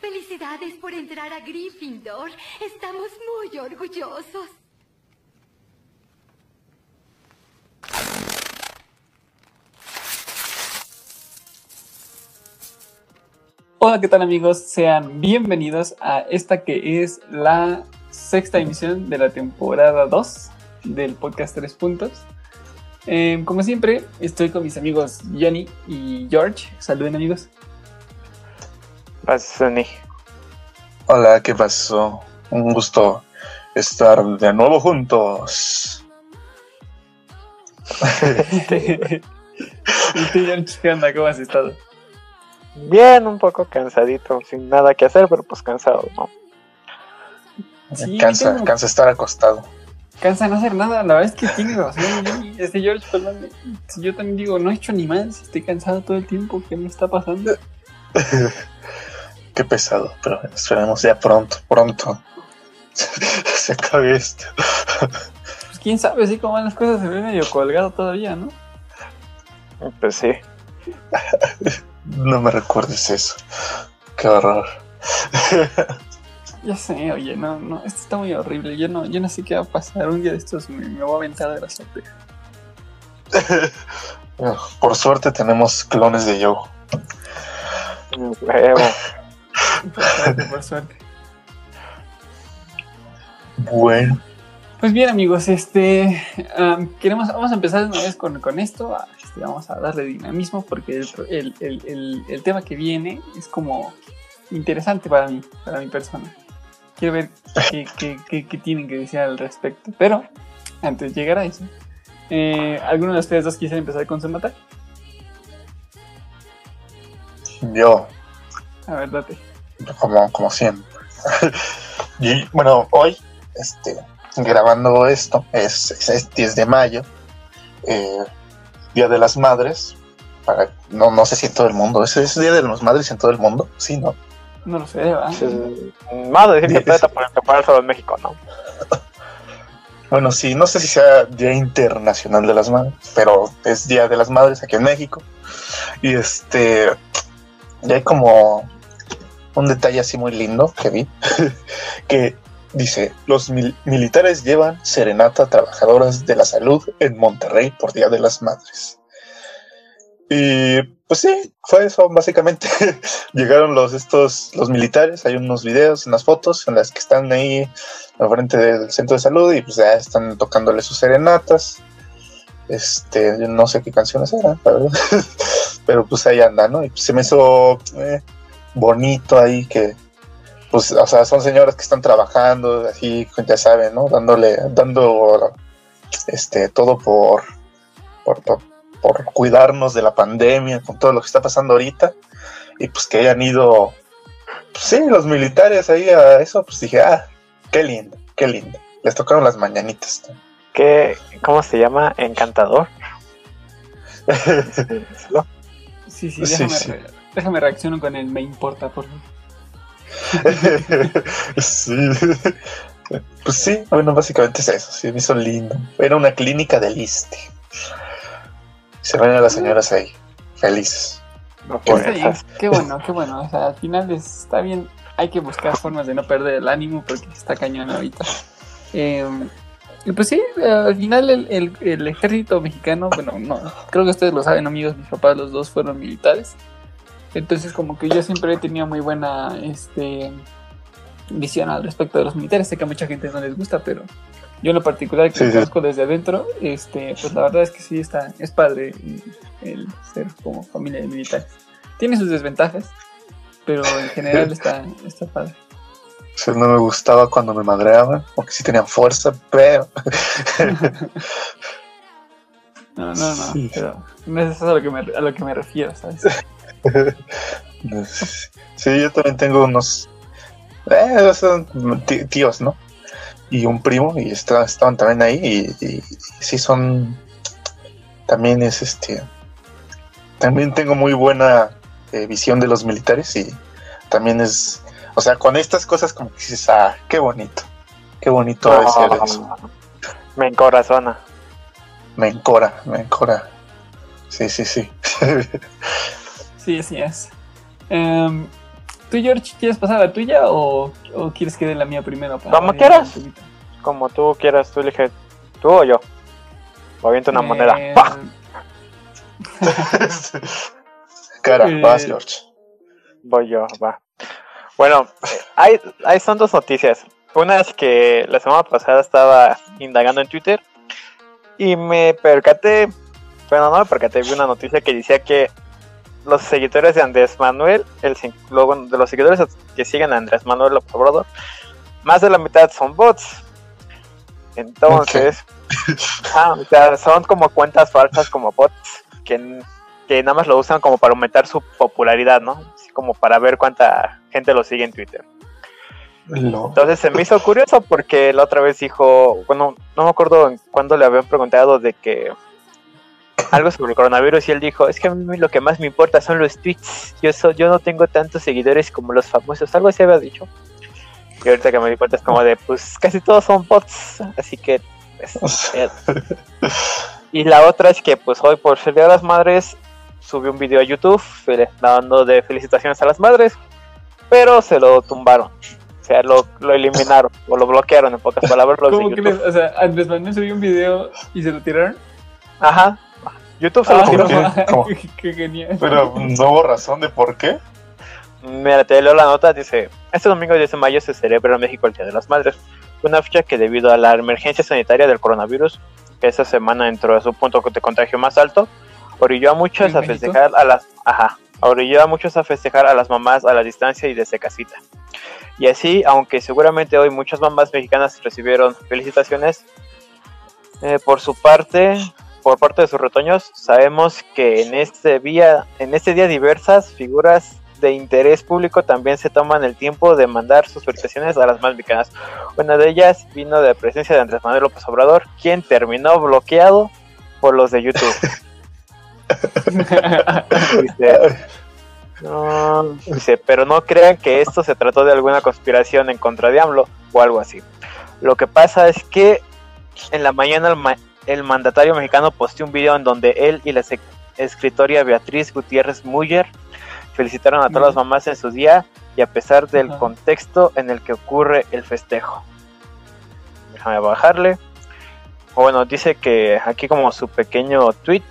felicidades por entrar a Gryffindor. Estamos muy orgullosos. Hola, ¿qué tal amigos? Sean bienvenidos a esta que es la sexta emisión de la temporada 2 del podcast 3 puntos. Eh, como siempre, estoy con mis amigos Johnny y George. Saluden amigos. Pasani. Hola, ¿qué pasó? Un gusto estar de nuevo juntos. ¿Y tú, George, qué onda? ¿Cómo has estado? Bien, un poco cansadito, sin nada que hacer, pero pues cansado, ¿no? Sí, cansa, tengo- cansa estar acostado. Cansa no hacer nada, la verdad es que tiene razón. Johnny. Este George, perdón, si yo también digo, no he hecho ni más, estoy cansado todo el tiempo, ¿qué me está pasando? Qué pesado, pero esperemos ya pronto, pronto. Se acabe esto. Pues quién sabe, así como van las cosas, se ve medio colgado todavía, ¿no? Pues sí. No me recuerdes eso. Qué horror. Ya sé, oye, no, no, esto está muy horrible. Yo no, yo no sé qué va a pasar. Un día de estos me, me voy a aventar de la azotea. Por suerte tenemos clones de Joe. Huevo. Por suerte, por suerte. Bueno, Pues bien, amigos, este queremos, vamos a empezar una vez con, con esto. ah, este, vamos a darle dinamismo porque el, el- el- tema que viene es como interesante para mí, para mi persona. Quiero ver qué, qué- qué- qué tienen que decir al respecto. Pero antes de llegar a eso, eh, ¿alguno de ustedes dos quisiera empezar con su nota? yo, A ver, date. Como, como siempre. Y, bueno, hoy, este, grabando esto, es, es- es 10 de mayo, eh, Día de las Madres. Para, no, no sé si en todo el mundo. ¿Es, es Día de las Madres en todo el mundo? Sí, ¿no? No lo sé, ¿verdad? Más de decir que el solo en México, ¿no? Bueno, sí, no sé si sea Día Internacional de las Madres, pero es Día de las Madres aquí en México. Y este, y hay como un detalle así muy lindo que vi, que dice, los mil- militares llevan serenata a trabajadoras de la salud en Monterrey por Día de las Madres. Y pues sí, fue eso básicamente. Llegaron los estos los militares, hay unos videos, unas fotos en las que están ahí al frente del centro de salud y pues ya están tocándole sus serenatas. Este, no sé qué canciones eran. Pero pues ahí anda, ¿no? Y pues, se me hizo eh, bonito ahí que, pues, o sea, son señoras que están trabajando, así, ya saben, ¿no? Dándole, dando, este, todo por, por, por, por cuidarnos de la pandemia, con todo lo que está pasando ahorita. Y pues que hayan ido, pues sí, los militares ahí a eso, pues dije, ah, Qué lindo, qué lindo. Les tocaron las mañanitas. ¿Qué, ¿Cómo se llama? Encantador. ¿No? Sí, sí, Sí, déjame, sí. re- déjame reacciono con el me importa, por favor. sí. Pues sí, bueno, básicamente es eso. Sí, me hizo lindo. Era una clínica del ISTE. Se ven a las señoras ahí, felices. No qué bueno, qué bueno. O sea, al final es- está bien. Hay que buscar formas de no perder el ánimo porque está cañón ahorita. Eh, y pues sí, al final el, el- el ejército mexicano, bueno, no, creo que ustedes lo saben, amigos, mis papás los dos fueron militares. Entonces como que yo siempre he tenido muy buena este, visión al respecto de los militares. Sé que a mucha gente no les gusta, pero yo en lo particular que Sí, lo sí. conozco desde adentro, este, pues la verdad es que sí está, es padre el ser como familia de militares. Tiene sus desventajas, pero en general está, está padre. O sea, no me gustaba cuando me madreaban, porque sí tenían fuerza, pero No, no, no, Sí. pero no es eso a lo que me, a lo que me refiero, ¿sabes? sí, yo también tengo unos eh, son tíos, ¿no? Y un primo, y esta- estaban también ahí, y, y- y sí son también es este también tengo muy buena eh, visión de los militares y también es, o sea, con estas cosas como que dices, ah, qué bonito, qué bonito eso. Me encorazona. Me encora, me encora. Sí, sí, sí. Sí, así es. Em, ¿Tú, George, quieres pasar a la tuya o, o quieres que dé la mía primero? para Como quieras. Como tú quieras, tú elige. ¿Tú o yo? O aviento una Eh, moneda. ¡Pah! Cara, Eh, vas, George. Voy yo, va. Bueno, eh, hay, hay son dos noticias. Una es que la semana pasada estaba indagando en Twitter y me percaté, bueno, no me percaté, vi una noticia que decía que los seguidores de Andrés Manuel, el, luego de los seguidores que siguen a Andrés Manuel López Obrador, más de la mitad son bots. Entonces, ah, o sea, son como cuentas falsas como bots que, que nada más lo usan como para aumentar su popularidad, ¿no? Así como para ver cuánta gente lo sigue en Twitter. Lo- Entonces se me hizo curioso porque la otra vez dijo, bueno, no me acuerdo cuándo le habían preguntado de que algo sobre el coronavirus y él dijo, es que a mí lo que más me importa son los tweets, yo, so- yo no tengo tantos seguidores como los famosos, algo así había dicho. Y ahorita que me di cuenta es como de, pues casi todos son bots, así que... pues, eh. Y la otra es que pues hoy por ser Día de las Madres subió un video a YouTube dando de felicitaciones a las madres, pero se lo tumbaron. O sea, lo, lo eliminaron o lo bloquearon en pocas palabras los de ¿Cómo YouTube. crees? O sea, Andrés Manuel subió un video y se lo tiraron. Ajá. YouTube se lo Ah, ¿por tiró. qué? genial. Pero no hubo razón de por qué. Mira, te leo la nota, dice, este domingo 10 de mayo se celebra en México el Día de las Madres, una fecha que debido a la emergencia sanitaria del coronavirus, que esa semana entró a su punto de contagio más alto, orilló a muchos ¿En a México? festejar a las, ajá, orilló a muchos a festejar a las mamás a la distancia y desde casita. Y así, aunque seguramente hoy muchas mamás mexicanas recibieron felicitaciones, eh, por su parte, por parte de sus retoños, sabemos que en este día, en este día diversas figuras de interés público también se toman el tiempo de mandar sus felicitaciones a las más mexicanas. Una de ellas vino de presencia de Andrés Manuel López Obrador, quien terminó bloqueado por los de YouTube. Dice, no, dice, pero no crean que esto se trató de alguna conspiración en contra de AMLO o algo así. Lo que pasa es que en la mañana el, ma- el mandatario mexicano posteó un video en donde él y la escritora Beatriz Gutiérrez Muller felicitaron a todas las mamás en su día y a pesar del contexto en el que ocurre el festejo. Déjame bajarle. O Bueno, dice que aquí como su pequeño tweet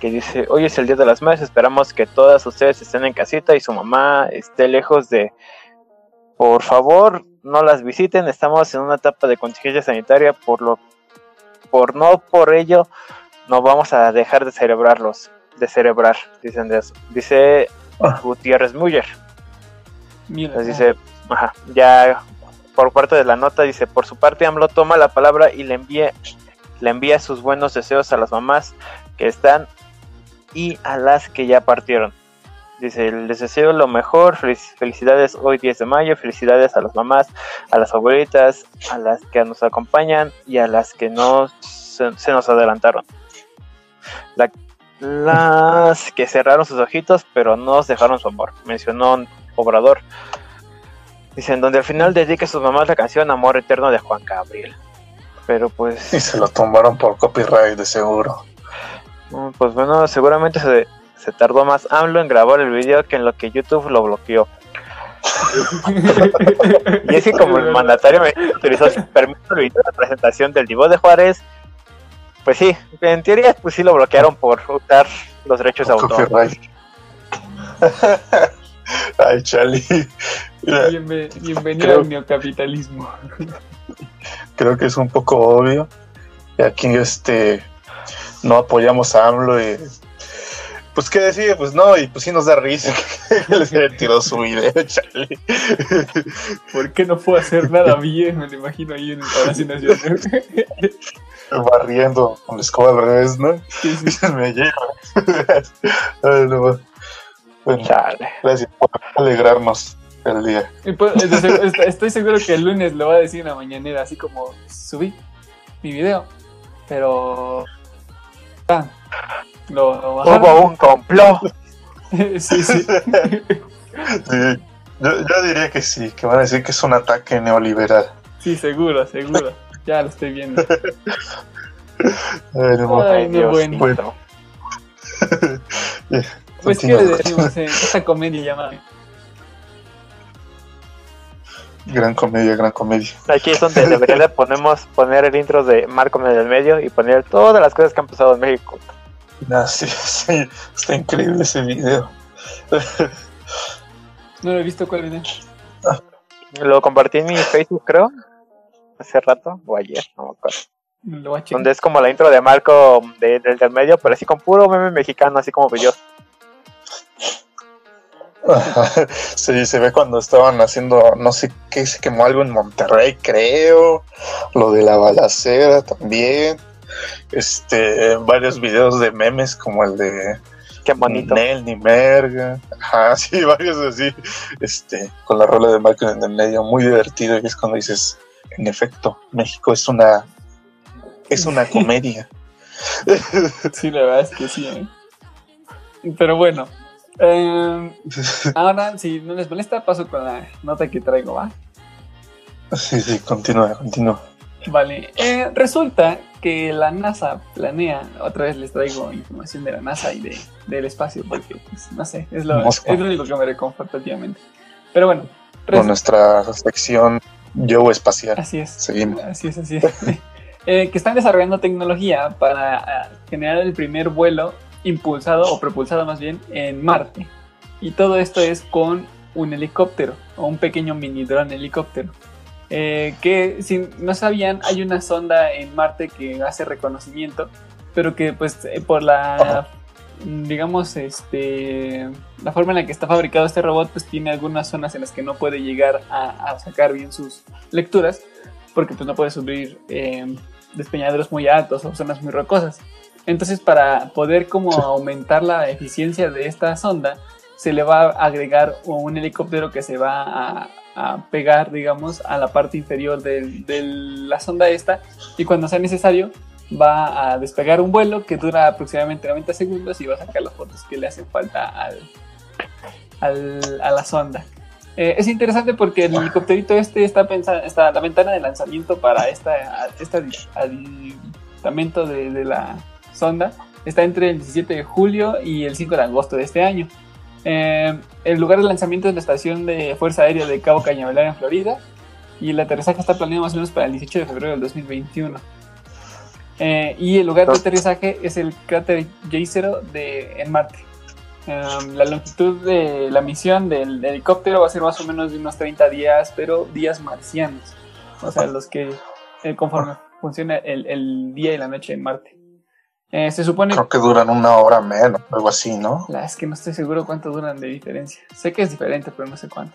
que dice, hoy es el Día de las Madres, esperamos que todas ustedes estén en casita y su mamá esté lejos de... Por favor, no las visiten, estamos en una etapa de contingencia sanitaria, por lo por no por ello no vamos a dejar de celebrarlos, de celebrar, dicen de eso. Dice Ah. Gutiérrez Muller. Mira, Entonces dice, ajá, ya por parte de la nota dice, por su parte AMLO toma la palabra y le envía, le envía sus buenos deseos a las mamás que están y a las que ya partieron. Dice, les deseo lo mejor, felic- felicidades hoy 10 de mayo, felicidades a las mamás, a las abuelitas, a las que nos acompañan y a las que no se, se nos adelantaron. La- las que cerraron sus ojitos pero no nos dejaron su amor, mencionó Obrador. Dicen, donde al final dedique a sus mamás la canción Amor Eterno de Juan Gabriel. Pero pues, Y se lo tumbaron por copyright, de seguro. mm, pues bueno, seguramente se, se tardó más AMLO en grabar el video que en lo que YouTube lo bloqueó. Y es que como el mandatario me utilizó sin permiso el video de presentación del Divo de Juárez, pues sí, en teoría pues sí lo bloquearon por usar los derechos de autor. Ay, Bienve- bienvenido Creo- al neocapitalismo. creo que es un poco obvio. Y aquí este no apoyamos a AMLO y pues qué decir, pues no, y pues sí nos da risa que les haya tirado su video, chale. ¿Por qué no puedo hacer nada bien? Me lo imagino ahí en Nacional. Barriendo con la escoba al revés, ¿no? Sí, sí. Me llega. Bueno, Chale. gracias por alegrarnos el día. Y pues, Estoy seguro que el lunes lo va a decir en la mañanera, así como subí mi video. Pero. Ah, Lo. Hubo un complot. sí, sí. Sí, Yo, yo diría que sí, que van a decir que es un ataque neoliberal. Sí, seguro, seguro. Ya lo estoy viendo. Ay, no, Ay, no, Dios bueno. mío. Pues, ¿qué le decimos en esta comedia llamada? Gran comedia, gran comedia. Aquí es donde debería de ponemos, poner el intro de Marco en el medio y poner todas las cosas que han pasado en México. Ah, sí, sí, está increíble ese video. No lo he visto cuál video. Lo compartí en mi Facebook, creo, hace rato, o ayer, no me acuerdo. Lo. Donde es como la intro de Marco de- del del medio, pero así con puro meme mexicano, así como yo. Sí, se ve cuando estaban haciendo, no sé qué, se quemó algo en Monterrey, creo. Lo de la balacera también. Este, varios videos de memes como el de Qué bonito. Ni Nel, ni Merga. Ajá, sí, varios así. Este, con la rola de Michael en el medio, muy divertido. Y es cuando dices, en efecto, México es una, es una comedia. Sí, la verdad es que sí, ¿eh? Pero bueno. eh, ahora, si no les molesta, paso con la nota que traigo, ¿va? Sí, sí, continúa, continúa. Vale. Eh, resulta que la NASA planea, otra vez les traigo información de la NASA y de, del espacio, porque, pues, no sé, es lo, es lo único que me reconforta últimamente. Pero bueno, Con nuestra sección Yo Espacial. así es. Seguimos. Así es, así es. Eh, que están desarrollando tecnología para ah, generar el primer vuelo impulsado o propulsado más bien en Marte. Y todo esto es con un helicóptero o un pequeño mini dron helicóptero. Eh, que si no sabían, hay una sonda en Marte que hace reconocimiento, pero que pues eh, por la, Ajá. digamos, este, la forma en la que está fabricado este robot, pues tiene algunas zonas en las que no puede llegar a, a sacar bien sus lecturas, porque pues no puede subir eh, despeñaderos muy altos o zonas muy rocosas. Entonces para poder como aumentar la eficiencia de esta sonda, se le va a agregar un helicóptero que se va a, a pegar, digamos, a la parte inferior de la sonda esta y cuando sea necesario va a despegar un vuelo que dura aproximadamente 90 segundos y va a sacar las fotos que le hacen falta al, a la sonda. Eh, es interesante porque el helicópterito este está pensando, está la ventana de lanzamiento para esta, este adi- aditamento de, de la sonda está entre el 17 de julio y el 5 de agosto de este año. Eh, el lugar de lanzamiento es la estación de Fuerza Aérea de Cabo Cañaveral en Florida y el aterrizaje está planeado más o menos para el 18 de febrero del 2021. Eh, y el lugar de aterrizaje es el cráter J0 de, en Marte. Um, la longitud de la misión del helicóptero va a ser más o menos de unos 30 días, pero días marcianos. O sea, los que eh, conforme funciona el, el día y la noche en Marte. Eh, se supone Creo que duran una hora menos, algo así, ¿no? la es que no estoy seguro cuánto duran de diferencia. Sé que es diferente, pero no sé cuánto.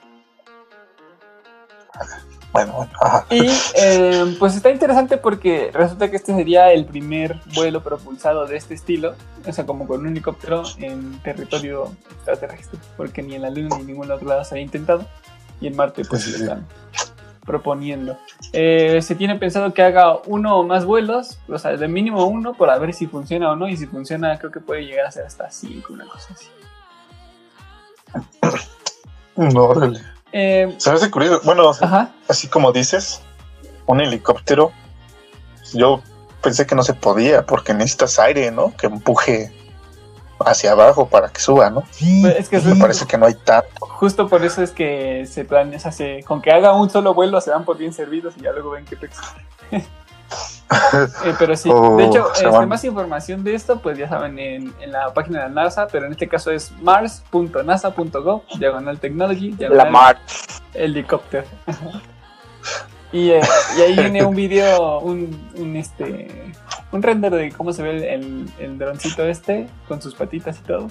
Bueno, bueno, ajá. Y eh, pues está interesante porque resulta que este sería el primer vuelo propulsado de este estilo, o sea, como con un helicóptero en territorio extraterrestre, porque ni en la Luna ni en ningún otro lado se había intentado, y en Marte pues sí. están proponiendo. Eh, se tiene pensado que haga uno o más vuelos, o sea, de mínimo uno, para ver si funciona o no, y si funciona creo que puede llegar a ser hasta cinco, una cosa así. No, órale. Eh, Se me hace curioso. Bueno, ajá. así como dices, un helicóptero. Yo pensé que no se podía porque necesitas aire, ¿no? Que empuje hacia abajo para que suba, ¿no? Pues, es que Me es- parece que no hay tanto. Justo por eso es que se planea, o sea, se- con que haga un solo vuelo se dan por bien servidos y ya luego ven qué pex. Eh, pero sí, Oh, de hecho, se este, más información de esto, pues ya saben en, en la página de la NASA, pero en este caso es mars.nasa.gov, diagonal technology, La diagonal Mart. helicóptero. y, eh, y ahí viene un video, un, un, este, un render de cómo se ve el, el, el droncito este, con sus patitas y todo.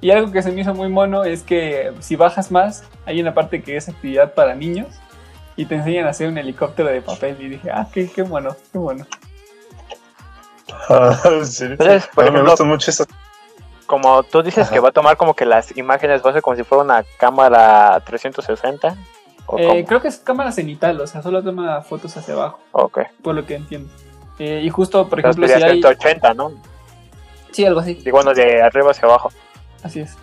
Y algo que se me hizo muy mono es que si bajas más, hay una parte que es actividad para niños y te enseñan a hacer un helicóptero de papel. Y dije, ah, qué, qué bueno, qué bueno. Ah, ¿en serio? Entonces, por A mí me gustan mucho esas. Como tú dices Ajá. que va a tomar como que las imágenes, va a ser como si fuera una cámara 360. ¿O Eh, creo que es cámara cenital, o sea, solo toma fotos hacia abajo, Ok. por lo que entiendo. Eh, y justo, por Entonces ejemplo, si sería hay... 180, ¿no? Sí, algo así. Y bueno, de arriba hacia abajo. Así es.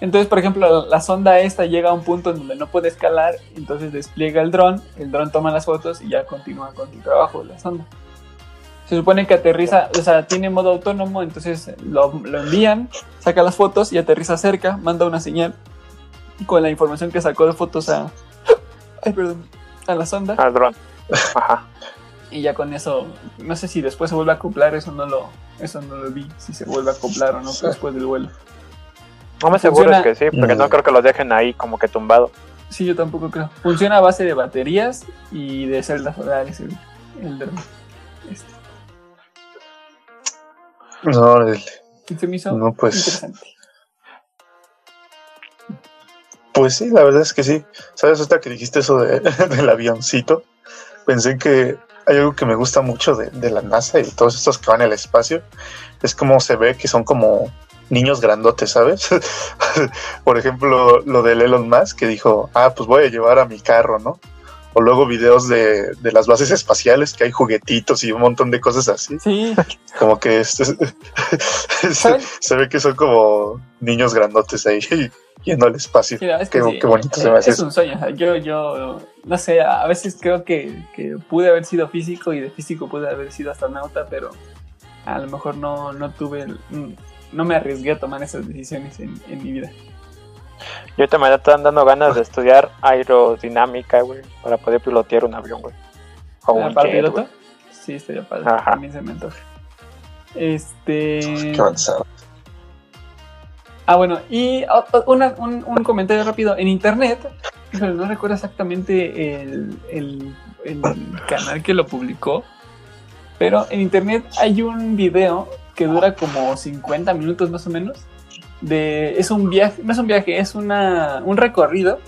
Entonces, por ejemplo, la sonda esta llega a un punto en donde no puede escalar, entonces despliega el dron, el dron toma las fotos y ya continúa con el trabajo de la sonda. Se supone que aterriza, o sea, tiene modo autónomo, entonces lo, lo envían, saca las fotos y aterriza cerca, manda una señal con la información que sacó de fotos a, ay, perdón, a la sonda Al dron. Ajá. Y ya con eso, no sé si después se vuelve a acoplar, eso no lo, eso no lo vi, si se vuelve a acoplar o no después del vuelo. No me aseguro Funciona- es que sí, porque Mm. no creo que lo dejen ahí como que tumbado. Sí, yo tampoco creo. Funciona a base de baterías y de celdas solares el, el dron. Este, No, se me hizo No, pues. interesante. Pues sí, la verdad es que sí. ¿Sabes? Hasta que dijiste eso de, del avioncito, pensé que hay algo que me gusta mucho de, de la NASA y todos estos que van al espacio. Es como se ve que son como niños grandotes, ¿sabes? Por ejemplo, lo del Elon Musk que dijo, ah, pues voy a llevar a mi carro, ¿no? O luego videos de, de las bases espaciales que hay juguetitos y un montón de cosas así. Sí, Como que es- se, se ve que son como niños grandotes ahí yendo al espacio. mira, es que Qué- sí, qué bonito se me hace Es un sueño. yo, yo, no sé, a veces creo que, que pude haber sido físico y de físico pude haber sido astronauta, pero a lo mejor no, no tuve, el- no me arriesgué a tomar esas decisiones en, en mi vida. Yo ahorita me están dando ganas de estudiar aerodinámica, güey, para poder pilotear un avión, güey. O un ¿Para jet, piloto? güey. Sí, estaría padre. Ajá. También se me antoja. Este. Qué avanzado. Ah, bueno, y una- un, un comentario rápido. En internet, no recuerdo exactamente el, el- el canal que lo publicó, pero en internet hay un video que dura como 50 minutos más o menos. De, es un viaje, no es un viaje, es una, un recorrido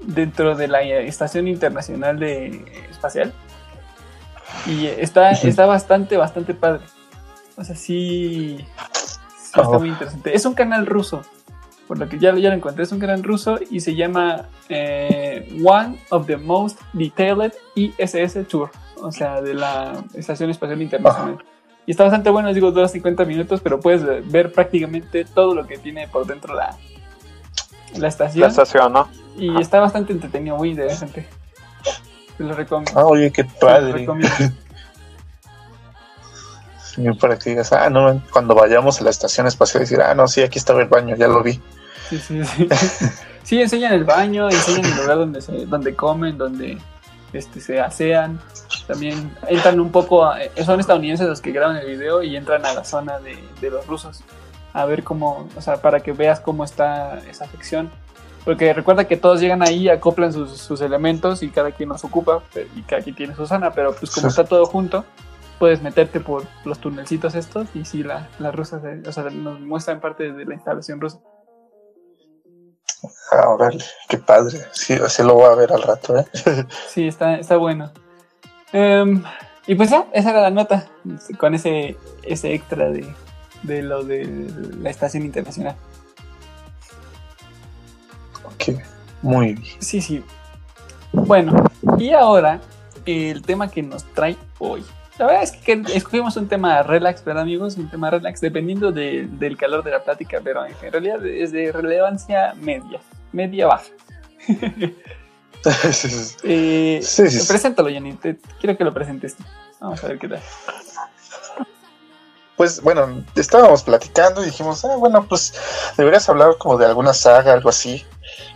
dentro de la Estación Internacional de Espacial. Y está, está bastante, bastante padre. O sea, sí, sí está Oh. muy interesante. Es un canal ruso, por lo que ya, ya lo encontré. Es un canal ruso y se llama eh, One of the Most Detailed ISS Tour. O sea, de la Estación Espacial Internacional. Y está bastante bueno, digo, dura 50 minutos, pero puedes ver prácticamente todo lo que tiene por dentro la, la estación. La estación, ¿no? Y está bastante entretenido, muy interesante. Te lo recomiendo. Ah, oye, qué Te lo padre. recomiendo. Para que digas, ah, no, cuando vayamos a la estación espacial, decir, ah, no, sí, aquí estaba el baño, ya lo vi. Sí, sí, sí. Sí, enseñan el baño, enseñan el lugar donde, se, donde comen, donde este, se asean. También entran un poco, a- eh, son estadounidenses los que graban el video y entran a la zona de, de los rusos a ver cómo, o sea, para que veas cómo está esa sección. Porque recuerda que todos llegan ahí, acoplan sus, sus elementos y cada quien los ocupa y cada quien tiene su zona, pero pues como Sí. está todo junto, puedes meterte por los tunelcitos estos y sí, la, la rusa, se- o sea, nos muestran parte de la instalación rusa. Ah, órale, qué padre. Sí, así lo voy a ver al rato, ¿eh? Sí, está, está bueno. Em, y pues esa era la nota, con ese, ese extra de, de lo de la estación internacional. Ok, muy bien. Sí, sí. Bueno, y ahora el tema que nos trae hoy. La verdad es que escogimos un tema relax, ¿verdad amigos? Un tema relax, dependiendo de- del calor de la plática, pero en realidad es de relevancia media, media baja. Sí, sí, Eh, Sí, sí. Preséntalo, Jenny, te- quiero que lo presentes. Vamos a ver qué tal. Pues bueno, estábamos platicando y dijimos, ah, bueno, pues deberías hablar como de alguna saga, algo así.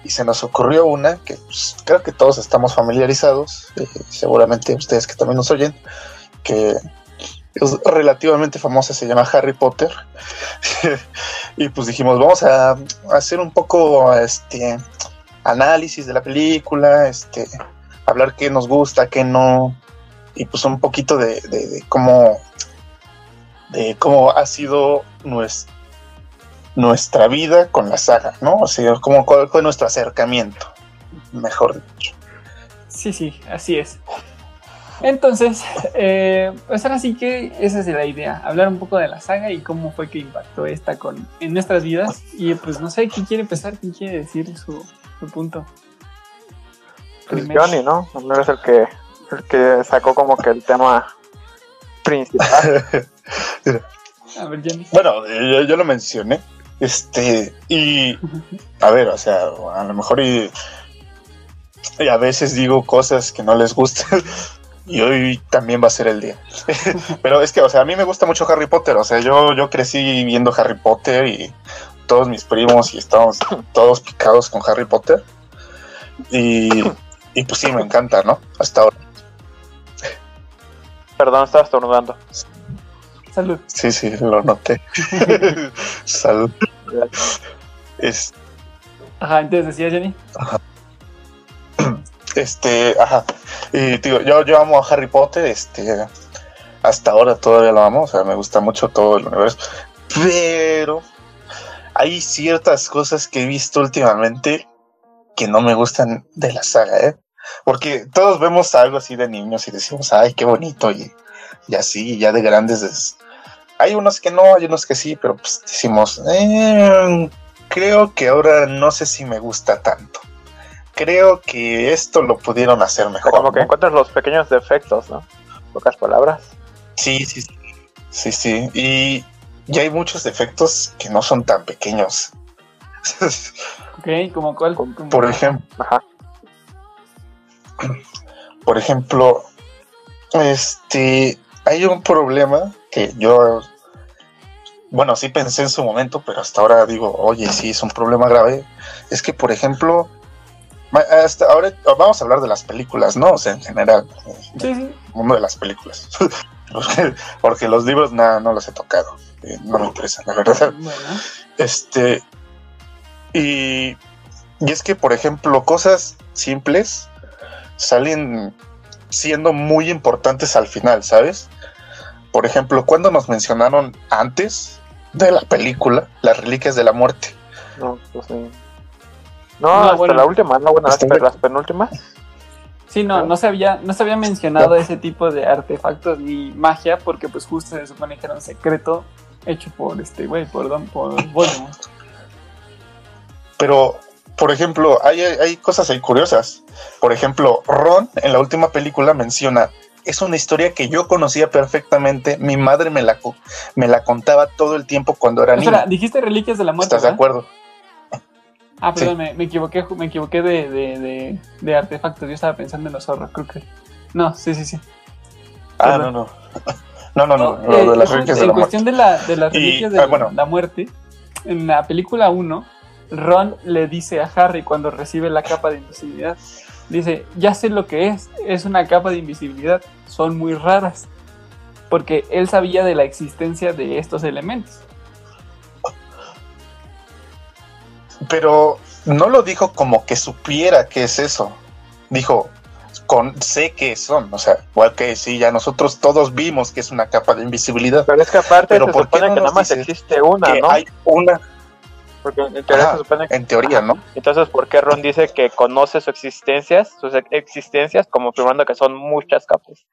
Y se nos ocurrió una que pues, creo que todos estamos familiarizados, eh, seguramente ustedes que también nos oyen, que es relativamente famosa, se llama Harry Potter. y pues dijimos, vamos a hacer un poco este análisis de la película, este, hablar qué nos gusta, qué no, y pues un poquito de, cómo de cómo ha sido nues- nuestra vida con la saga, ¿no? O sea, cómo, cuál fue nuestro acercamiento, mejor dicho. Sí, sí, así es. Entonces, eh, pues ahora sí que esa es la idea, hablar un poco de la saga y cómo fue que impactó esta con, en nuestras vidas. Y pues no sé, ¿quién quiere empezar? ¿Quién quiere decir su, su punto? Pues. Johnny, ¿no? Primero es el que, el que sacó como que el tema principal. A ver, Jenny. Bueno, yo, yo lo mencioné. Este, y a ver, o sea, a lo mejor y, y a veces digo cosas que no les gustan. Y hoy también va a ser el día. Pero es que, o sea, a mí me gusta mucho Harry Potter. O sea, yo, yo crecí viendo Harry Potter y todos mis primos y estamos todos picados con Harry Potter. Y, y pues sí, me encanta, ¿no? Hasta ahora. Perdón, estaba estornudando. Salud. Sí, sí, lo noté. Salud. Es, Ajá, entonces decía Jenny. este, ajá. Y digo, yo, yo amo a Harry Potter, este, hasta ahora todavía lo amo, o sea, me gusta mucho todo el universo. Pero hay ciertas cosas que he visto últimamente que no me gustan de la saga, ¿eh? Porque todos vemos algo así de niños y decimos, ay, qué bonito, y, y así, y ya de grandes. es- Hay unos que no, hay unos que sí, pero pues decimos, "Eh, creo que ahora no sé si me gusta tanto. Creo que esto lo pudieron hacer mejor. Como que encuentras los pequeños defectos, ¿no? Pocas palabras. Sí, sí, sí. Sí, sí. Y, y hay muchos defectos que no son tan pequeños. Ok, ¿como cuál? Por ejemplo, Ajá. por ejemplo, este, hay un problema que yo, bueno, sí pensé en su momento, pero hasta ahora digo, oye, sí, es un problema grave. Es que, por ejemplo, hasta ahora vamos a hablar de las películas, ¿no? O sea, en general, Sí, sí. mundo de las películas. porque, porque los libros nada, no los he tocado. Eh, no me interesan, la verdad. Bueno. Este. Y, y es que, por ejemplo, cosas simples salen siendo muy importantes al final, ¿sabes? Por ejemplo, cuando nos mencionaron antes de la película las reliquias de la muerte. No, pues sí. No, No, hasta bueno. la última, no, bueno, las, Hasta- las penúltimas. Sí, no, no se había, no se había mencionado ese tipo de artefactos ni magia, porque pues justo se supone que era un secreto hecho por este güey, por, Don- por Voldemort. Pero, por ejemplo, hay, hay cosas ahí curiosas. Por ejemplo, Ron en la última película menciona, es una historia que yo conocía perfectamente, mi madre me la, me la contaba todo el tiempo cuando era niña. Dijiste reliquias de la muerte. ¿Estás de acuerdo? Ah, perdón, Sí. me, me equivoqué, me equivoqué de, de, de, de artefactos. Yo estaba pensando en los zorros, creo que. No, sí, sí, sí. Ah, Perdón. no, no. No, no, no, eh, de las justo reliquias de en la muerte. cuestión de, la, de las Y, reliquias de ah, bueno. la muerte, en la película 1, Ron le dice a Harry cuando recibe la capa de invisibilidad, dice, ya sé lo que es, es una capa de invisibilidad, son muy raras, porque él sabía de la existencia de estos elementos. Pero no lo dijo como que supiera qué es eso. Dijo, con sé qué son. O sea, igual que sí, ya nosotros todos vimos que es una capa de invisibilidad. Pero es que aparte Pero se ¿por qué supone no que nada más existe una, que ¿no? hay una, Porque en teoría Ajá, se supone que... en teoría, ¿no? Entonces, ¿por qué Ron dice que conoce sus existencias, sus ex- existencias, como afirmando que son muchas capas?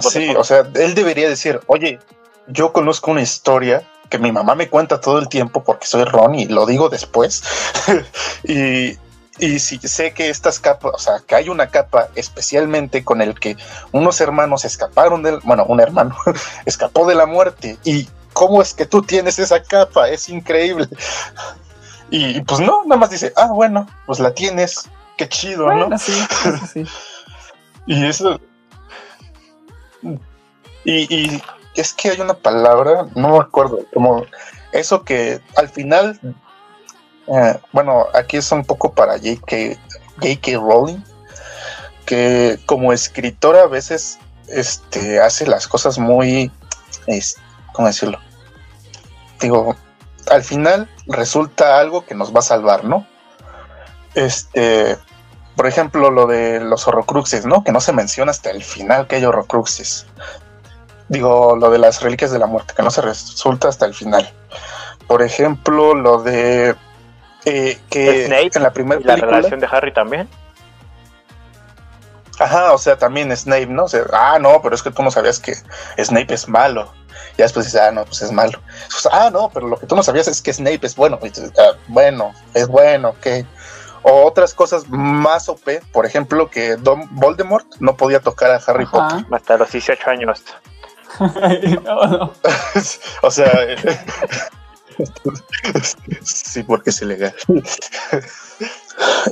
Sí, o sea, él debería decir, oye, yo conozco una historia que mi mamá me cuenta todo el tiempo porque soy Ron y lo digo después. y, y si sé que estas capas, o sea, que hay una capa especialmente con el que unos hermanos escaparon del, bueno, un hermano escapó de la muerte y cómo es que tú tienes esa capa, es increíble. Y, pues no, nada más dice, ah, bueno, pues la tienes, qué chido, ¿no? Sí, eso sí. Y eso. Y, y es que hay una palabra, no me acuerdo, como eso que al final. Eh, bueno, aquí es un poco para J.K. J.K. Rowling, que como escritora a veces este, hace las cosas muy. ¿Cómo decirlo? Digo, al final resulta algo que nos va a salvar, ¿no? Este, por ejemplo, lo de los horrocruxes, ¿no? Que no se menciona hasta el final que hay horrocruxes. Digo, lo de las reliquias de la muerte, que no se resulta hasta el final. Por ejemplo, lo de eh, que Snape en la primera y la película. relación de Harry también. Ajá, o sea, también Snape, ¿no? O sea, ah, no, pero es que tú no sabías que Snape es malo. Ya después dices, ah, no, pues es malo. Pues, ah, no, pero lo que tú no sabías es que Snape es bueno. Dices, "Ah, bueno, es bueno, ok. O otras cosas más OP, por ejemplo, que Don Voldemort no podía tocar a Harry Potter. Hasta los 18 años. no, no. o sea, sí, porque es ilegal.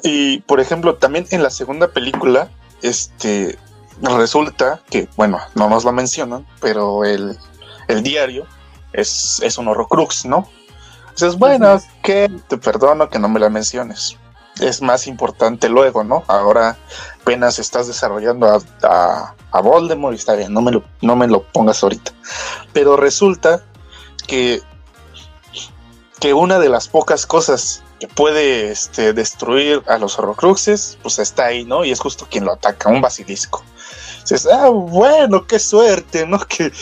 y por ejemplo, también en la segunda película, este resulta que, bueno, no nos lo mencionan, pero el, el diario es, es un horrocrux, ¿no? Entonces, bueno, que te perdono que no me la menciones. Es más importante luego, ¿no? Ahora apenas estás desarrollando a, a, a Voldemort y está bien, no me, lo, no me lo pongas ahorita. Pero resulta que, que una de las pocas cosas que puede este, destruir a los horrocruxes, pues está ahí, ¿no? Y es justo quien lo ataca, un basilisco. Dices, ah, bueno, qué suerte, ¿no? Que,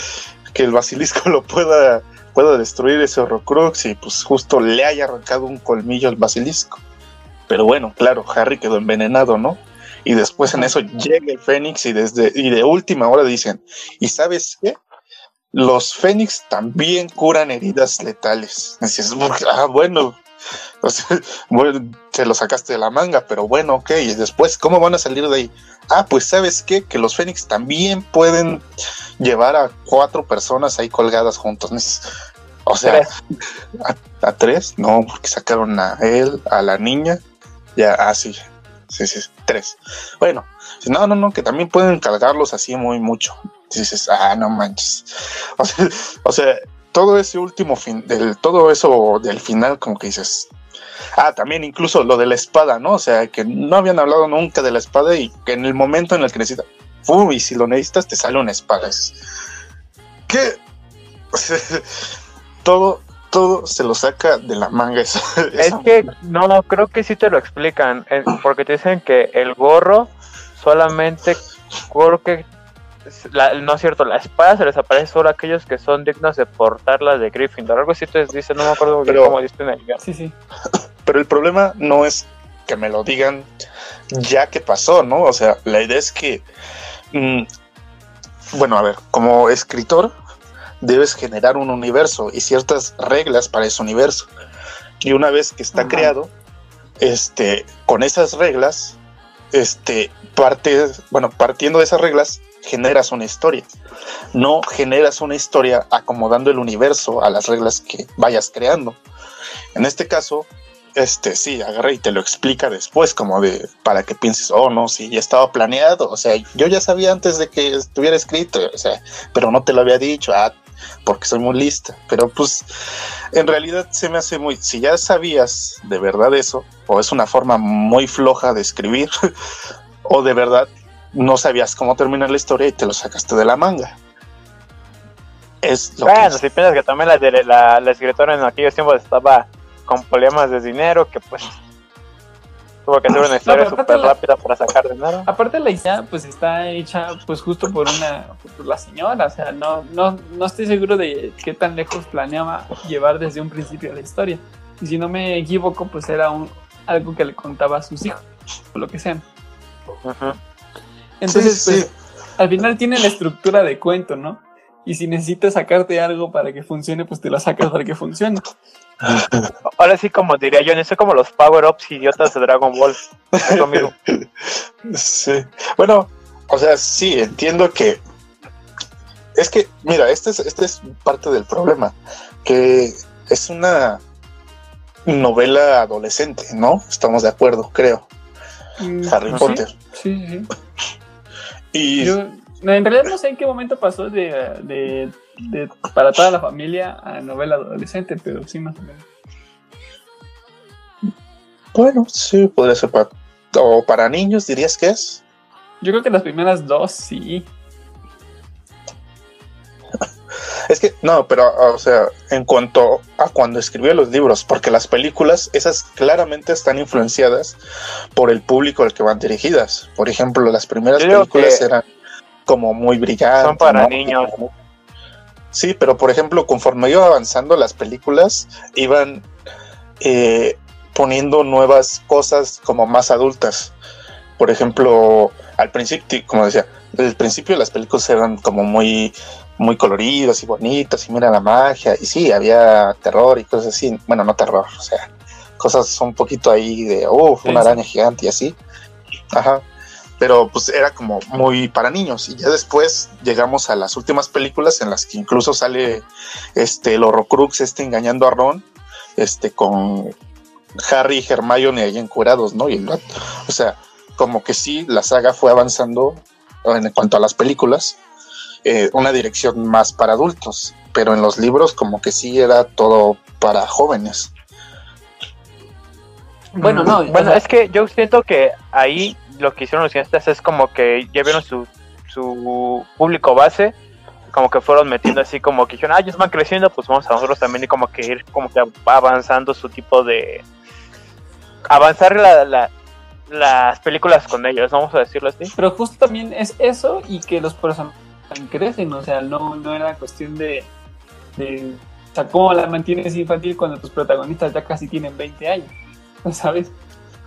que el basilisco lo pueda, pueda destruir ese horrocrux y pues justo le haya arrancado un colmillo al basilisco. Pero bueno, claro, Harry quedó envenenado, ¿no? Y después en eso llega el Fénix y desde y de última hora dicen, ¿y sabes qué? Los Fénix también curan heridas letales. Ah, bueno, bueno, te lo sacaste de la manga, pero bueno, ok. Y después, ¿cómo van a salir de ahí? Ah, pues sabes qué, que los Fénix también pueden llevar a cuatro personas ahí colgadas juntos. O sea, a, a, tres, no, porque sacaron a él, a la niña, ya, ah, sí, sí, sí, tres. Bueno, no, no, no, que también pueden cargarlos así muy mucho. Dices, ah, no manches. O sea, o sea todo ese último fin, del, todo eso del final, como que dices, Ah, también incluso lo de la espada, ¿no? O sea, que no habían hablado nunca de la espada y que en el momento en el que necesitas, ¡pum! Y si lo necesitas, te sale una espada. ¿Qué? todo, todo se lo saca de la manga. Esa, es que no, creo que sí te lo explican, porque te dicen que el gorro solamente, creo que la, no es cierto, la espada se les aparece solo a aquellos que son dignos de portarla de Gryffindor. Algo así te dice, no me acuerdo Pero, cómo dice en el guion. Sí, sí. Pero el problema no es que me lo digan ya que pasó, ¿no? O sea, la idea es que, mmm, bueno, a ver, como escritor debes generar un universo y ciertas reglas para ese universo. Y una vez que está Ajá. creado, este, con esas reglas, este, parte, bueno, partiendo de esas reglas, generas una historia. No generas una historia acomodando el universo a las reglas que vayas creando. En este caso, este sí, agarra y te lo explica después, como de para que pienses, oh no, sí, ya estaba planeado. O sea, yo ya sabía antes de que estuviera escrito, o sea, pero no te lo había dicho, ah, porque soy muy lista. Pero pues, en realidad se me hace muy. Si ya sabías de verdad eso, o es una forma muy floja de escribir, o de verdad no sabías cómo terminar la historia y te lo sacaste de la manga. Es lo bueno, que es. si piensas que también la, de, la, la, escritora en aquellos tiempos estaba con problemas de dinero, que pues tuvo que hacer una historia no, súper rápida para sacar dinero. Aparte la idea pues está hecha pues justo por una por la señora, o sea, no, no, no estoy seguro de qué tan lejos planeaba llevar desde un principio la historia. Y si no me equivoco, pues era un, algo que le contaba a sus hijos, o lo que sean. Uh -huh. Entonces, Sí, pues, sí. al final tiene la estructura de cuento, ¿no? Y si necesitas sacarte algo para que funcione, pues te lo sacas para que funcione. Ahora sí, como diría yo, no sé como los power-ups idiotas de Dragon Ball. Es lo mismo. Sí. Bueno, o sea, sí, entiendo que. Es que, mira, este es, este es parte del problema. Que es una novela adolescente, ¿no? Estamos de acuerdo, creo. Harry ¿Sí? Potter. Sí, sí. Y Yo, en realidad no sé en qué momento pasó de, de, de para toda la familia a novela adolescente, pero sí más o menos. bueno, sí, podría ser para. O para niños, dirías que es. Yo creo que las primeras dos sí. Es que, no, pero, o sea, en cuanto a cuando escribió los libros, porque las películas, esas claramente están influenciadas por el público al que van dirigidas. Por ejemplo, las primeras películas eran como muy brillantes. Son para ¿no? niños. Sí, pero por ejemplo, conforme iba avanzando las películas, iban eh, poniendo nuevas cosas como más adultas. Por ejemplo, al principio, como decía, al principio las películas eran como muy muy coloridas y bonitas y mira la magia y sí, había terror y cosas así, bueno, no terror, o sea, cosas un poquito ahí de, uff, una araña gigante y así, ajá, pero pues era como muy para niños. Y ya después llegamos a las últimas películas en las que incluso sale este el Horrocrux este engañando a Ron este con Harry y Hermione ahí encurados, ¿no? Y o sea, como que sí, la saga fue avanzando en cuanto a las películas, eh, una dirección más para adultos, pero en los libros como que sí era todo para jóvenes. Bueno, no. Bueno, es que yo siento que ahí lo que hicieron los cineastas es como que ya vieron su, su público base, como que fueron metiendo así como que dijeron, ah, ellos van creciendo, pues vamos a nosotros también y como que ir como que avanzando su tipo de... Avanzar la, las películas con ellos, vamos a decirlo así. Pero justo también es eso y que los personajes crecen, o sea, no, no era cuestión de, de o sea, cómo la mantienes infantil cuando tus protagonistas ya casi tienen 20 años, ¿sabes?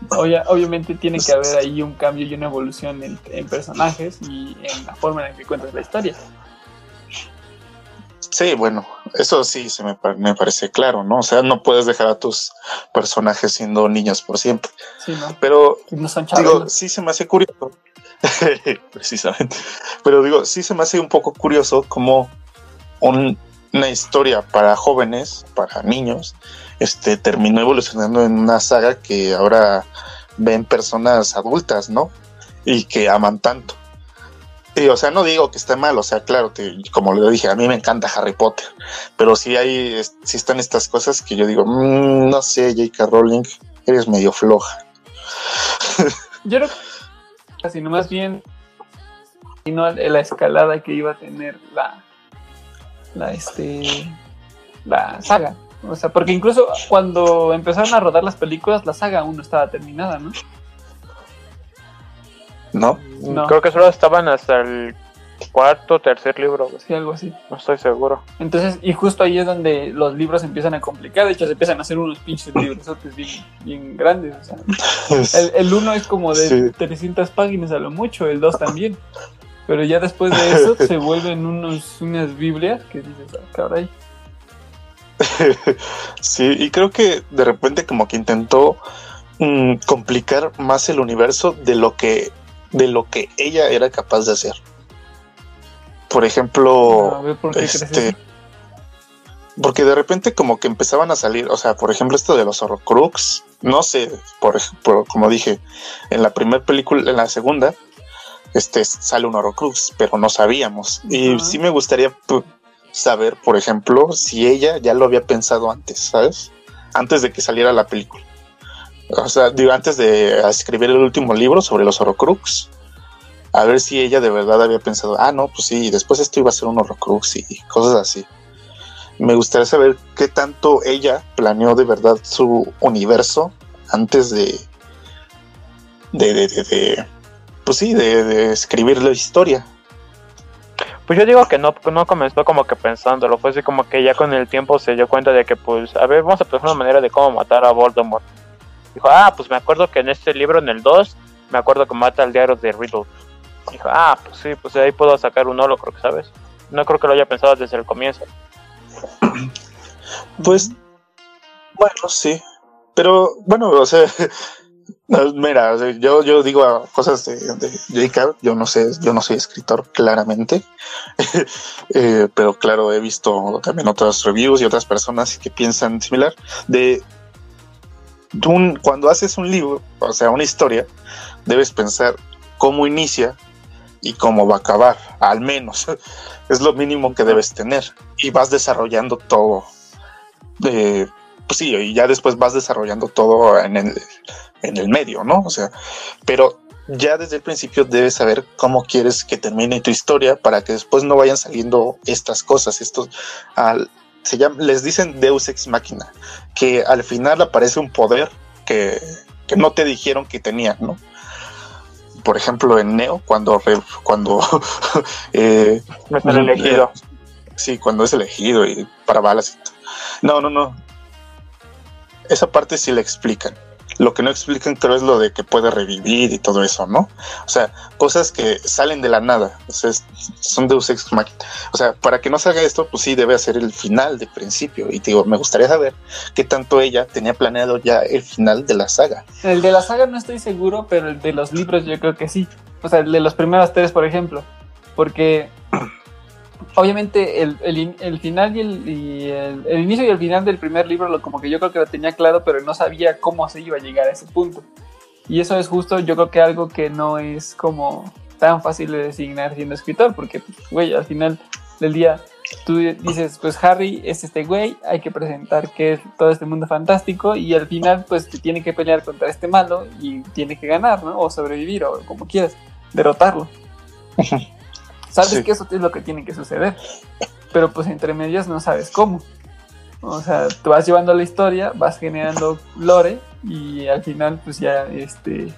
obviamente tiene que haber ahí un cambio y una evolución en, personajes y en la forma en la que cuentas la historia. Sí, bueno, eso sí se me, me, parece claro, ¿no? O sea, no puedes dejar a tus personajes siendo niños por siempre. Sí, ¿no? Pero, no son digo, sí se me hace curioso. Precisamente. Pero digo, sí se me hace un poco curioso como una historia para jóvenes, para niños, este, terminó evolucionando en una saga que ahora ven personas adultas, ¿no? Y que aman tanto. Y, o sea, no digo que esté mal, o sea, claro, como le dije, a mí me encanta Harry Potter, pero sí hay, sí están estas cosas que yo digo, mm, no sé, J.K. Rowling, eres medio floja. yo creo que así, no más bien, no la escalada que iba a tener la, la, este, la saga. O sea, porque incluso cuando empezaron a rodar las películas, la saga aún no estaba terminada, ¿no? No. no. Creo que solo estaban hasta el cuarto, tercer libro. Sí, algo así. No estoy seguro. Entonces, y justo ahí es donde los libros empiezan a complicar. De hecho, se empiezan a hacer unos pinches libros bien, bien grandes. O sea, el, el uno es como de 300 páginas a lo mucho, el dos también. Pero ya después de eso se vuelven unos, unas Biblias que dices, ah, caray. sí, y creo que de repente como que intentó mm, complicar más el universo de lo que de lo que ella era capaz de hacer. Por ejemplo, este, porque de repente como que empezaban a salir, o sea, por ejemplo esto de los Horrocrux, no sé, por, ejemplo como dije, en la primera película, en la segunda, este sale un Horrocrux, pero no sabíamos. Y sí me gustaría saber, por ejemplo, si ella ya lo había pensado antes, ¿sabes? Antes de que saliera la película. O sea, digo, antes de escribir el último libro sobre los Horrocrux, a ver si ella de verdad había pensado, ah, no, pues sí, después esto iba a ser un Horrocrux y cosas así. Me gustaría saber qué tanto ella planeó de verdad su universo antes de, de, de, de, pues sí, de, de escribir la historia. Pues yo digo que no, no comenzó como que pensándolo, fue así como que ya con el tiempo se dio cuenta de que pues, a ver, vamos a pensar una manera de cómo matar a Voldemort. Dijo, ah, pues me acuerdo que en este libro, en el 2, me acuerdo que mata al diario de Riddle. Ah, pues sí, pues ahí puedo sacar un holo, creo que sabes. No creo que lo haya pensado desde el comienzo. Pues, bueno, sí. Pero, bueno, o sea, Mira, yo, yo digo cosas de, de yo no sé, yo no soy escritor claramente, eh, pero claro, he visto también otras reviews y otras personas que piensan similar. De cuando haces un libro, o sea, una historia, debes pensar cómo inicia y cómo va a acabar, al menos. es lo mínimo que debes tener y vas desarrollando todo. Eh, pues sí, y ya después vas desarrollando todo en el, en el medio, ¿no? O sea, pero ya desde el principio debes saber cómo quieres que termine tu historia para que después no vayan saliendo estas cosas, estos se les dicen Deus ex machina, que al final aparece un poder que, que no te dijeron que tenían, ¿no? Por ejemplo, en Neo, cuando cuando eh, es elegido. sí, cuando es elegido y para balas. no, no, no. Esa parte sí la explican lo que no explican creo es lo de que puede revivir y todo eso, ¿no? O sea, cosas que salen de la nada, o sea, son Deus Ex Machina. O sea, para que no salga esto, pues sí debe ser el final de principio. Y te digo, me gustaría saber qué tanto ella tenía planeado ya el final de la saga. El de la saga no estoy seguro, pero el de los libros yo creo que sí. O sea, el de los primeros tres, por ejemplo. Porque obviamente el, el, final y, el, el, inicio y el final del primer libro, lo, como que yo creo que lo tenía claro, pero no sabía cómo se iba a llegar a ese punto. Y eso es justo, yo creo que algo que no es como tan fácil de designar siendo escritor, porque, güey, al final del día tú dices, pues Harry es este güey, hay que presentar que es todo este mundo fantástico y al final pues te tiene que pelear contra este malo y tiene que ganar, ¿no? O sobrevivir o como quieras, derrotarlo. Sabes sí. que eso es lo que tiene que suceder, pero pues entre medias no sabes cómo. O sea, tú vas llevando la historia, vas generando lore y al final pues ya este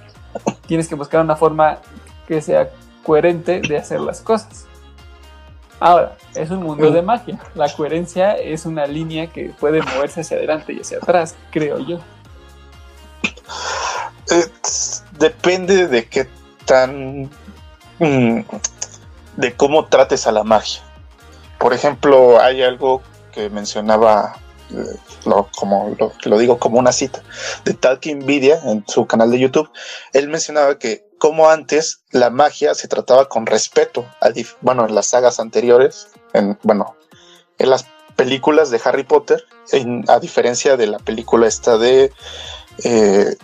tienes que buscar una forma que sea coherente de hacer las cosas. Ahora, es un mundo de magia. La coherencia es una línea que puede moverse hacia adelante y hacia atrás, creo yo. Eh, depende de qué tan. Mm, de cómo trates a la magia. Por ejemplo, hay algo que mencionaba, eh, lo, como lo, lo, digo como una cita, de Talking en su canal de YouTube. Él mencionaba que como antes la magia se trataba con respeto, a bueno, en las sagas anteriores, en, bueno, en las películas de Harry Potter, en, a diferencia de la película esta de... Eh,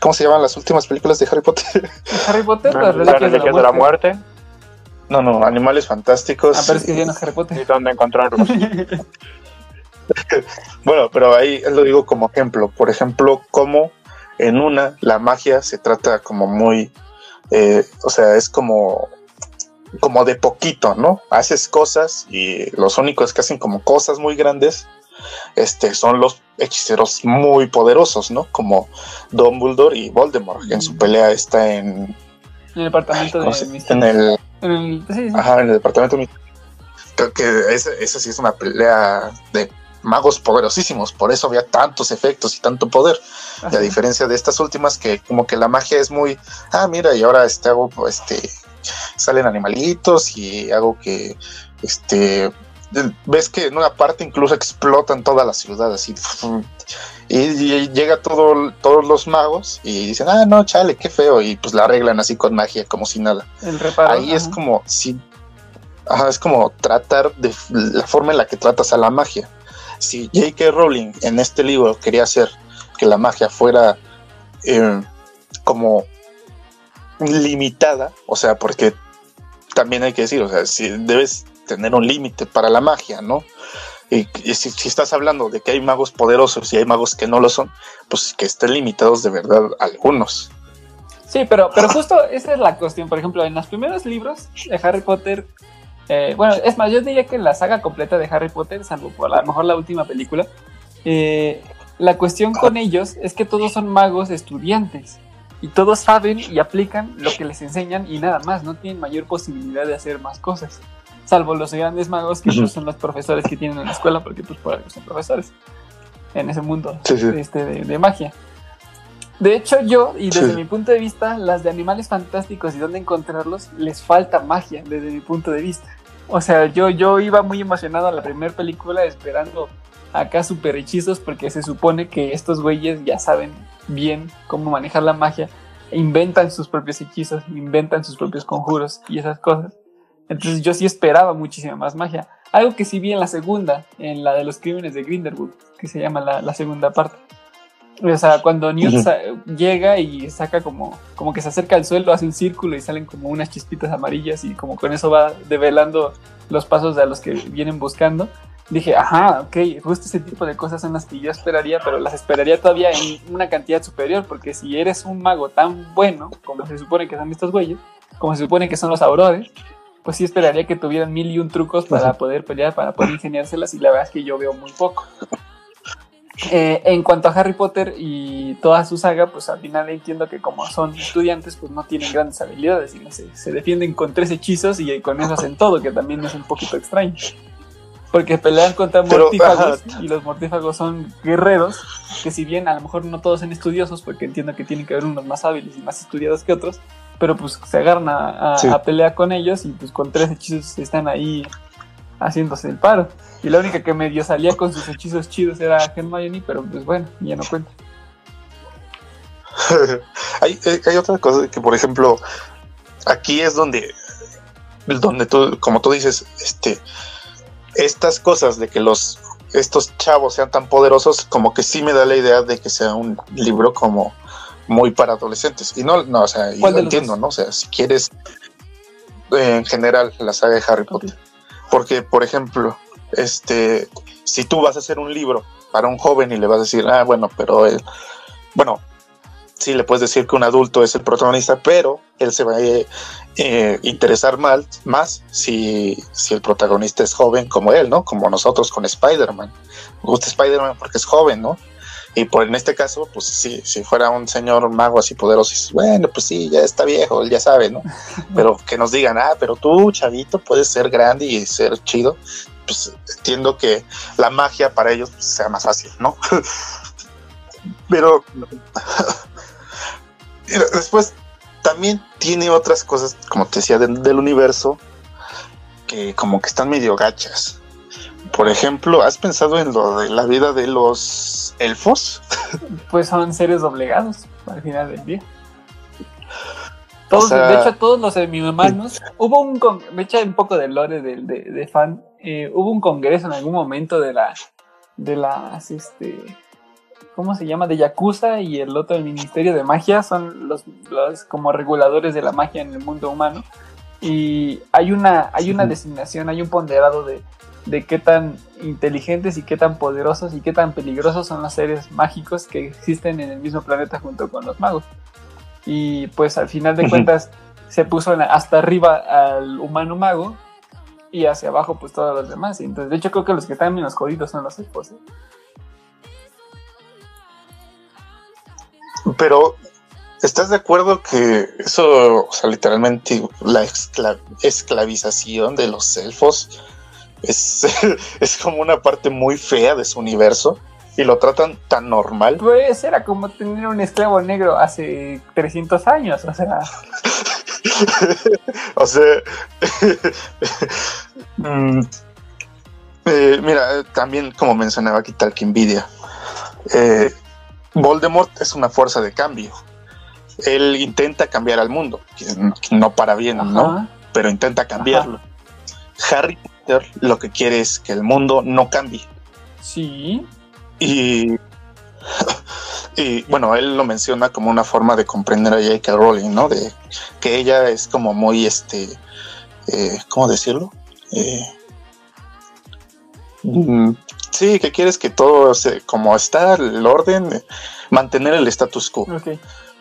¿Cómo se llaman las últimas películas de Harry Potter? Harry Potter, las reliquias de, de la muerte. No, no, Animales Fantásticos. Ah, pero es que no Harry Potter. ¿Y dónde encontrarlos? bueno, pero ahí lo digo como ejemplo. Por ejemplo, como en una la magia se trata como muy, eh, o sea, es como, como de poquito, ¿no? Haces cosas y los únicos que hacen como cosas muy grandes, este, son los hechiceros muy poderosos, ¿no? Como Dumbledore y Voldemort, que en su pelea está en, en el departamento de en el, en el, sí, sí. Ajá, en el departamento creo que esa, esa sí es una pelea de magos poderosísimos, por eso había tantos efectos y tanto poder. Ajá. Y a diferencia de estas últimas, que como que la magia es muy, ah, mira, y ahora este hago, este, salen animalitos y hago que, este, ves que en una parte incluso explotan toda la ciudad así. Y, llega todo, todos los magos y dicen, ah, no, chale, qué feo. Y pues la arreglan así con magia, como si nada. El reparo, Ahí ajá. es como, si, ajá, es como tratar de la forma en la que tratas a la magia si J.K. Rowling en este libro quería hacer que la magia fuera eh, como limitada, o sea, porque también hay que decir, o sea, si debes tener un límite para la magia, ¿no? Y, y si, si, estás hablando de que hay magos poderosos y hay magos que no lo son, pues que estén limitados de verdad algunos. Sí, pero, pero justo esa es la cuestión. Por ejemplo, en los primeros libros de Harry Potter, eh, bueno, es más, yo diría que la saga completa de Harry Potter, salvo por a lo mejor la última película, eh, la cuestión con ellos es que todos son magos estudiantes y todos saben y aplican lo que les enseñan y nada más, no tienen mayor posibilidad de hacer más cosas, salvo los grandes magos que pues, son los profesores que tienen en la escuela, porque pues por algo son profesores en ese mundo sí, sí. Este, de, de, magia. De hecho, yo, y desde sí. mi punto de vista, las de animales fantásticos y dónde encontrarlos, les falta magia, desde mi punto de vista. O sea, yo, yo iba muy emocionado a la primera película esperando acá super hechizos porque se supone que estos güeyes ya saben bien cómo manejar la magia, inventan sus propios hechizos, inventan sus propios conjuros y esas cosas. Entonces yo sí esperaba muchísima más magia. Algo que sí vi en la segunda, en la de los crímenes de Grindelwald, que se llama la, la segunda parte. O sea, cuando Newt uh -huh. llega y saca como, como que se acerca al suelo, hace un círculo y salen como unas chispitas amarillas y como con eso va develando los pasos de a los que vienen buscando. Dije, ajá, ok, justo ese tipo de cosas son las que yo esperaría, pero las esperaría todavía en una cantidad superior, porque si eres un mago tan bueno, como se supone que son estos güeyes, como se supone que son los aurores, pues sí esperaría que tuvieran mil y un trucos para poder pelear, para poder ingeniárselas, y la verdad es que yo veo muy poco. Eh, en cuanto a Harry Potter y toda su saga, pues al final entiendo que como son estudiantes, pues no tienen grandes habilidades, sino se, se defienden con tres hechizos y con eso hacen todo, que también es un poquito extraño. Porque pelean contra mortífagos y los mortífagos son guerreros, que si bien a lo mejor no todos son estudiosos, porque entiendo que tienen que haber unos más hábiles y más estudiados que otros, pero pues se agarran a, a, sí. a pelear con ellos y pues con tres hechizos están ahí haciéndose el paro. Y la única que medio salía con sus hechizos chidos era Hermione, pero pues bueno, ya no cuenta. hay, hay, otra cosa que, por ejemplo, aquí es donde, donde tú, como tú dices, este, estas cosas de que los estos chavos sean tan poderosos, como que sí me da la idea de que sea un libro como muy para adolescentes. Y no, no, o sea, y lo entiendo, ¿no? O sea, si quieres en general la saga de Harry Potter. Porque, por ejemplo, este, si tú vas a hacer un libro para un joven y le vas a decir, ah, bueno, pero él, bueno, sí le puedes decir que un adulto es el protagonista, pero él se va a eh, interesar mal, más si, si el protagonista es joven como él, ¿no? Como nosotros con Spider-Man. Me gusta Spider-Man porque es joven, ¿no? Y por en este caso, pues sí, si fuera un señor mago así poderoso, bueno, pues sí, ya está viejo, él ya sabe, ¿no? Pero que nos digan, ah, pero tú, chavito, puedes ser grande y ser chido, pues entiendo que la magia para ellos pues, sea más fácil, ¿no? pero después también tiene otras cosas, como te decía, del universo, que como que están medio gachas. Por ejemplo, ¿has pensado en lo de la vida de los elfos? Pues son seres doblegados al final del día. Todos, de hecho, todos los semi-humanos. hubo un. Me echa un poco de lore de, fan. Eh, hubo un congreso en algún momento de la. De las. Este, ¿Cómo se llama? De Yakuza y el otro, el Ministerio de Magia. Son los, los como reguladores de la magia en el mundo humano. Y hay una, hay una designación, hay un ponderado de de qué tan inteligentes y qué tan poderosos y qué tan peligrosos son los seres mágicos que existen en el mismo planeta junto con los magos. Y pues al final de cuentas se puso hasta arriba al humano mago y hacia abajo pues todos los demás. entonces de hecho creo que los que están menos jodidos son los elfos. ¿eh? Pero ¿Estás de acuerdo que eso, o sea, literalmente la esclavización de los elfos es, es como una parte muy fea de su universo y lo tratan tan normal. Pues era como tener un esclavo negro hace 300 años, o sea. o sea. Mm, eh, mira, también como mencionaba aquí tal que envidia. Eh, Voldemort es una fuerza de cambio. Él intenta cambiar al mundo, no para bien, ¿no? Pero intenta cambiarlo. Harry lo que quiere es que el mundo no cambie. Sí. Y, y bueno, él lo menciona como una forma de comprender a J.K. Rowling, ¿no? De que ella es como muy, este, eh, ¿cómo decirlo? Eh, mm, sí, que quieres que todo, se, como está el orden, mantener el status quo.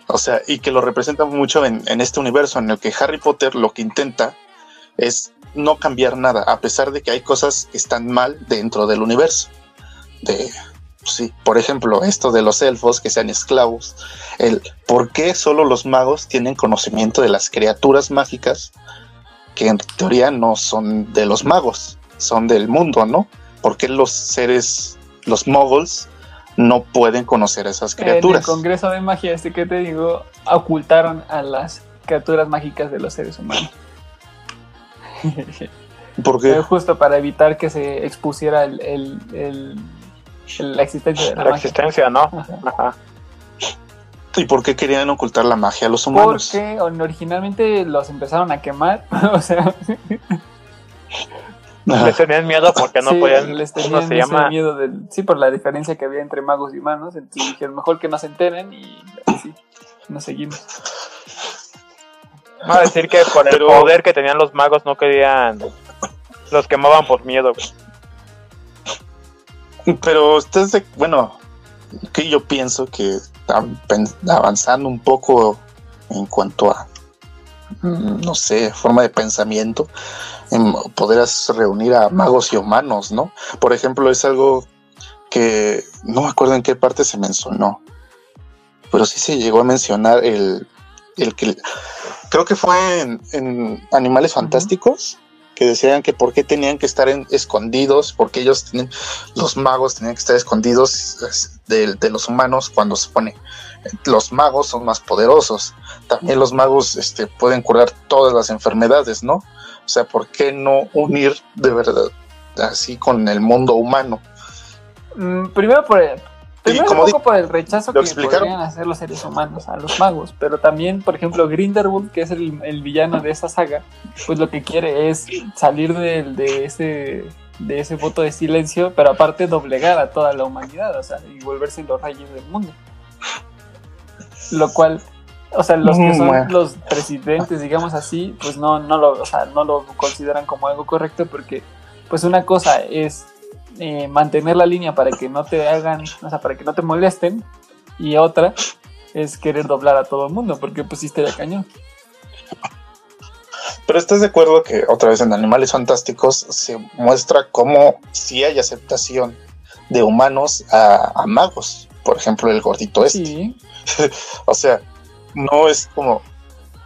O sea, y que lo representa mucho en, en, este universo en el que Harry Potter lo que intenta es no cambiar nada, a pesar de que hay cosas que están mal dentro del universo. De, sí, por ejemplo, esto de los elfos que sean esclavos, el por qué solo los magos tienen conocimiento de las criaturas mágicas que en teoría no son de los magos, son del mundo, ¿no? ¿Por qué los seres, los moguls, no pueden conocer esas criaturas? En el Congreso de Magia, este que te digo, ocultaron a las criaturas mágicas de los seres humanos. ¿Por qué? Justo para evitar que se expusiera el, la existencia de la, existencia, ¿no? ¿Y por qué querían ocultar la magia a los humanos? Porque originalmente los empezaron a quemar, o sea... Les tenían miedo porque no podían. Les tenían se llama? miedo sí, por la diferencia que había entre magos y humanos. Entonces dijeron, mejor que no se enteren y así nos seguimos. Va a decir que por el poder que tenían los magos no querían. Los quemaban por miedo. Pero ustedes, bueno, que yo pienso que avanzando un poco en cuanto a, mm, no sé, forma de pensamiento, en poder reunir a magos y humanos, ¿no? Por ejemplo, es algo que no me acuerdo en qué parte se mencionó, pero sí se llegó a mencionar el, el que creo que fue en, Animales Fantásticos, que decían que por qué tenían que estar escondidos, porque ellos tienen, los magos tenían que estar escondidos de, los humanos cuando se pone, los magos son más poderosos, también los magos este, pueden curar todas las enfermedades, ¿no? O sea, ¿por qué no unir de verdad así con el mundo humano? Mm, primero por, Primero como un poco por el rechazo que explicaron. podrían hacer los seres humanos a los magos, pero también, por ejemplo, Grindelwald, que es el, el villano de esa saga, pues lo que quiere es salir del- de, ese de ese voto de silencio, pero aparte doblegar a toda la humanidad, o sea, y volverse los reyes del mundo. Lo cual, o sea, los que Mm, son bueno. los presidentes, digamos así, pues no, no lo, o sea, no lo consideran como algo correcto porque, pues una cosa es eh, mantener la línea para que no te hagan, o sea, para que no te molesten, y otra es querer doblar a todo el mundo, porque sí estaría cañón. Pero estás de acuerdo que otra vez en Animales Fantásticos se muestra cómo sí hay aceptación de humanos a, a magos. Por ejemplo, el gordito este. Sí, O sea, no es como.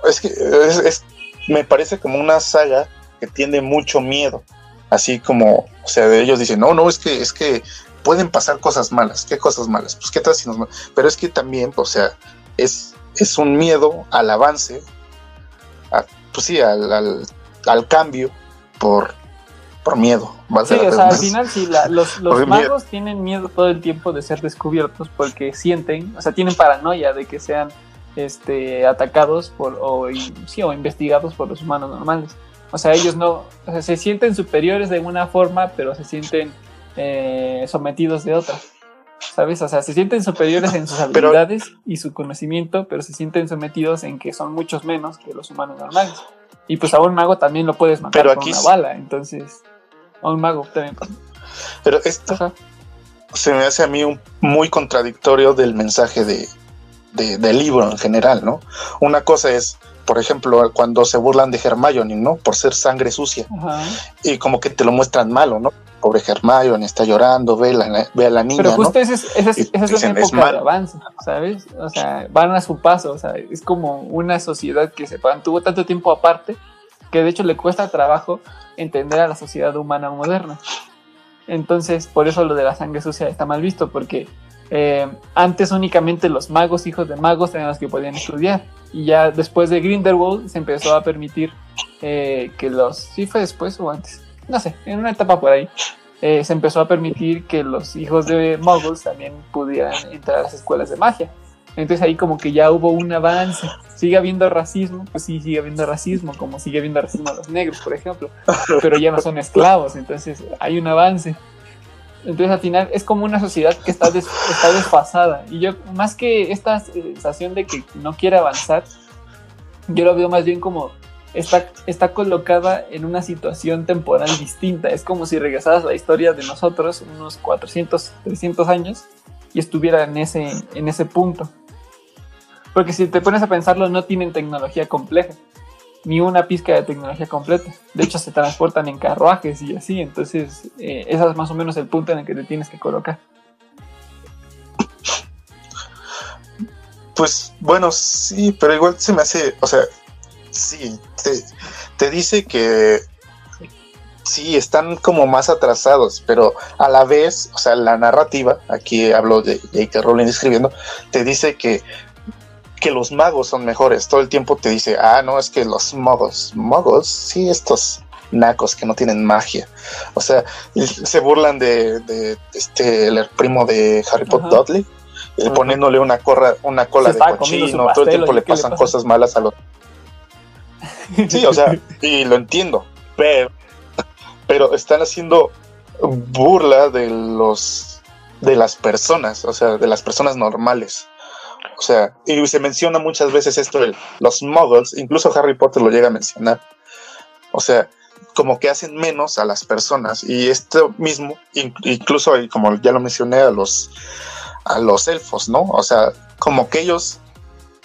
Es que es, es- me parece como una saga que tiene mucho miedo. Así como, o sea, de ellos dicen, no, no, es que, es que pueden pasar cosas malas. ¿Qué cosas malas? Pues qué tal si nos. ma-?" Pero es que también, o sea, es, es un miedo al avance, a- pues sí, al, al, al cambio por, por miedo. Sí, o sea, al final sí, la- los, los magos tienen miedo todo el tiempo de ser descubiertos porque sienten, o sea, tienen paranoia de que sean este, atacados por, o, sí, o investigados por los humanos normales. O sea, ellos no, o sea, se sienten superiores de una forma, pero se sienten eh, sometidos de otra. ¿Sabes? O sea, se sienten superiores en sus Pero- habilidades y su conocimiento, pero se sienten sometidos en que son muchos menos que los humanos normales. Y pues a un mago también lo puedes matar Pero con una bala, entonces a un mago también. Pero esto Ajá. se me hace a mí un- muy contradictorio del mensaje de, de- del libro en general, ¿no? Una cosa es, por ejemplo, cuando se burlan de Hermione, ¿no? Por ser sangre sucia Ajá. y como que te lo muestran malo, ¿no? Pobre Hermione está llorando, ve, la, ve a la niña, Pero ¿no? justo esa es, esa es, esa es una de avance, ¿sabes? O sea, van a su paso, o sea, es como una sociedad que se mantuvo tanto tiempo aparte que de hecho le cuesta trabajo entender a la sociedad humana moderna. Entonces, por eso lo de la sangre sucia está mal visto, porque eh, antes únicamente los magos, hijos de magos, eran los que podían estudiar. Y ya después de Grindelwald se empezó a permitir eh, que los... ¿Sí fue después o antes? No sé, en una etapa por ahí. eh, se empezó a permitir que los hijos de muggles también pudieran entrar a las escuelas de magia. Entonces ahí como que ya hubo un avance. Sigue habiendo racismo, pues sí, sigue habiendo racismo, como sigue habiendo racismo a los negros, por ejemplo. Pero ya no son esclavos, entonces hay un avance. Entonces al final es como una sociedad que está, des- está desfasada. Y yo, más que esta sensación de que no quiere avanzar, yo lo veo más bien como está, está colocada en una situación temporal distinta. Es como si regresaras a la historia de nosotros unos 400, 300 años y estuviera en ese, en ese punto. Porque si te pones a pensarlo, no tienen tecnología compleja, ni una pizca de tecnología completa. De hecho, se transportan en carruajes y así. Entonces, eh, ese es más o menos el punto en el que te tienes que colocar. Pues bueno, sí, pero igual se me hace, o sea, sí, te, te dice que sí, están como más atrasados, pero a la vez, o sea, la narrativa, aquí hablo de J.K. Rowling escribiendo, te dice que, que los magos son mejores. Todo el tiempo te dice, ah, no, es que los magos, magos, sí, estos nacos que no tienen magia. O sea, se burlan de, de este, el primo de Harry Potter. Dudley, eh, poniéndole una, corra, una cola de cochino, todo el tiempo le ¿qué le pasan pasa? cosas malas a los... Sí, o sea, y lo entiendo, pero, pero están haciendo burla de los de las personas, o sea, de las personas normales. O sea, y se menciona muchas veces esto de los muggles, incluso Harry Potter lo llega a mencionar. O sea, como que hacen menos a las personas y esto mismo, in- incluso como ya lo mencioné a los a los elfos, ¿no? O sea, como que ellos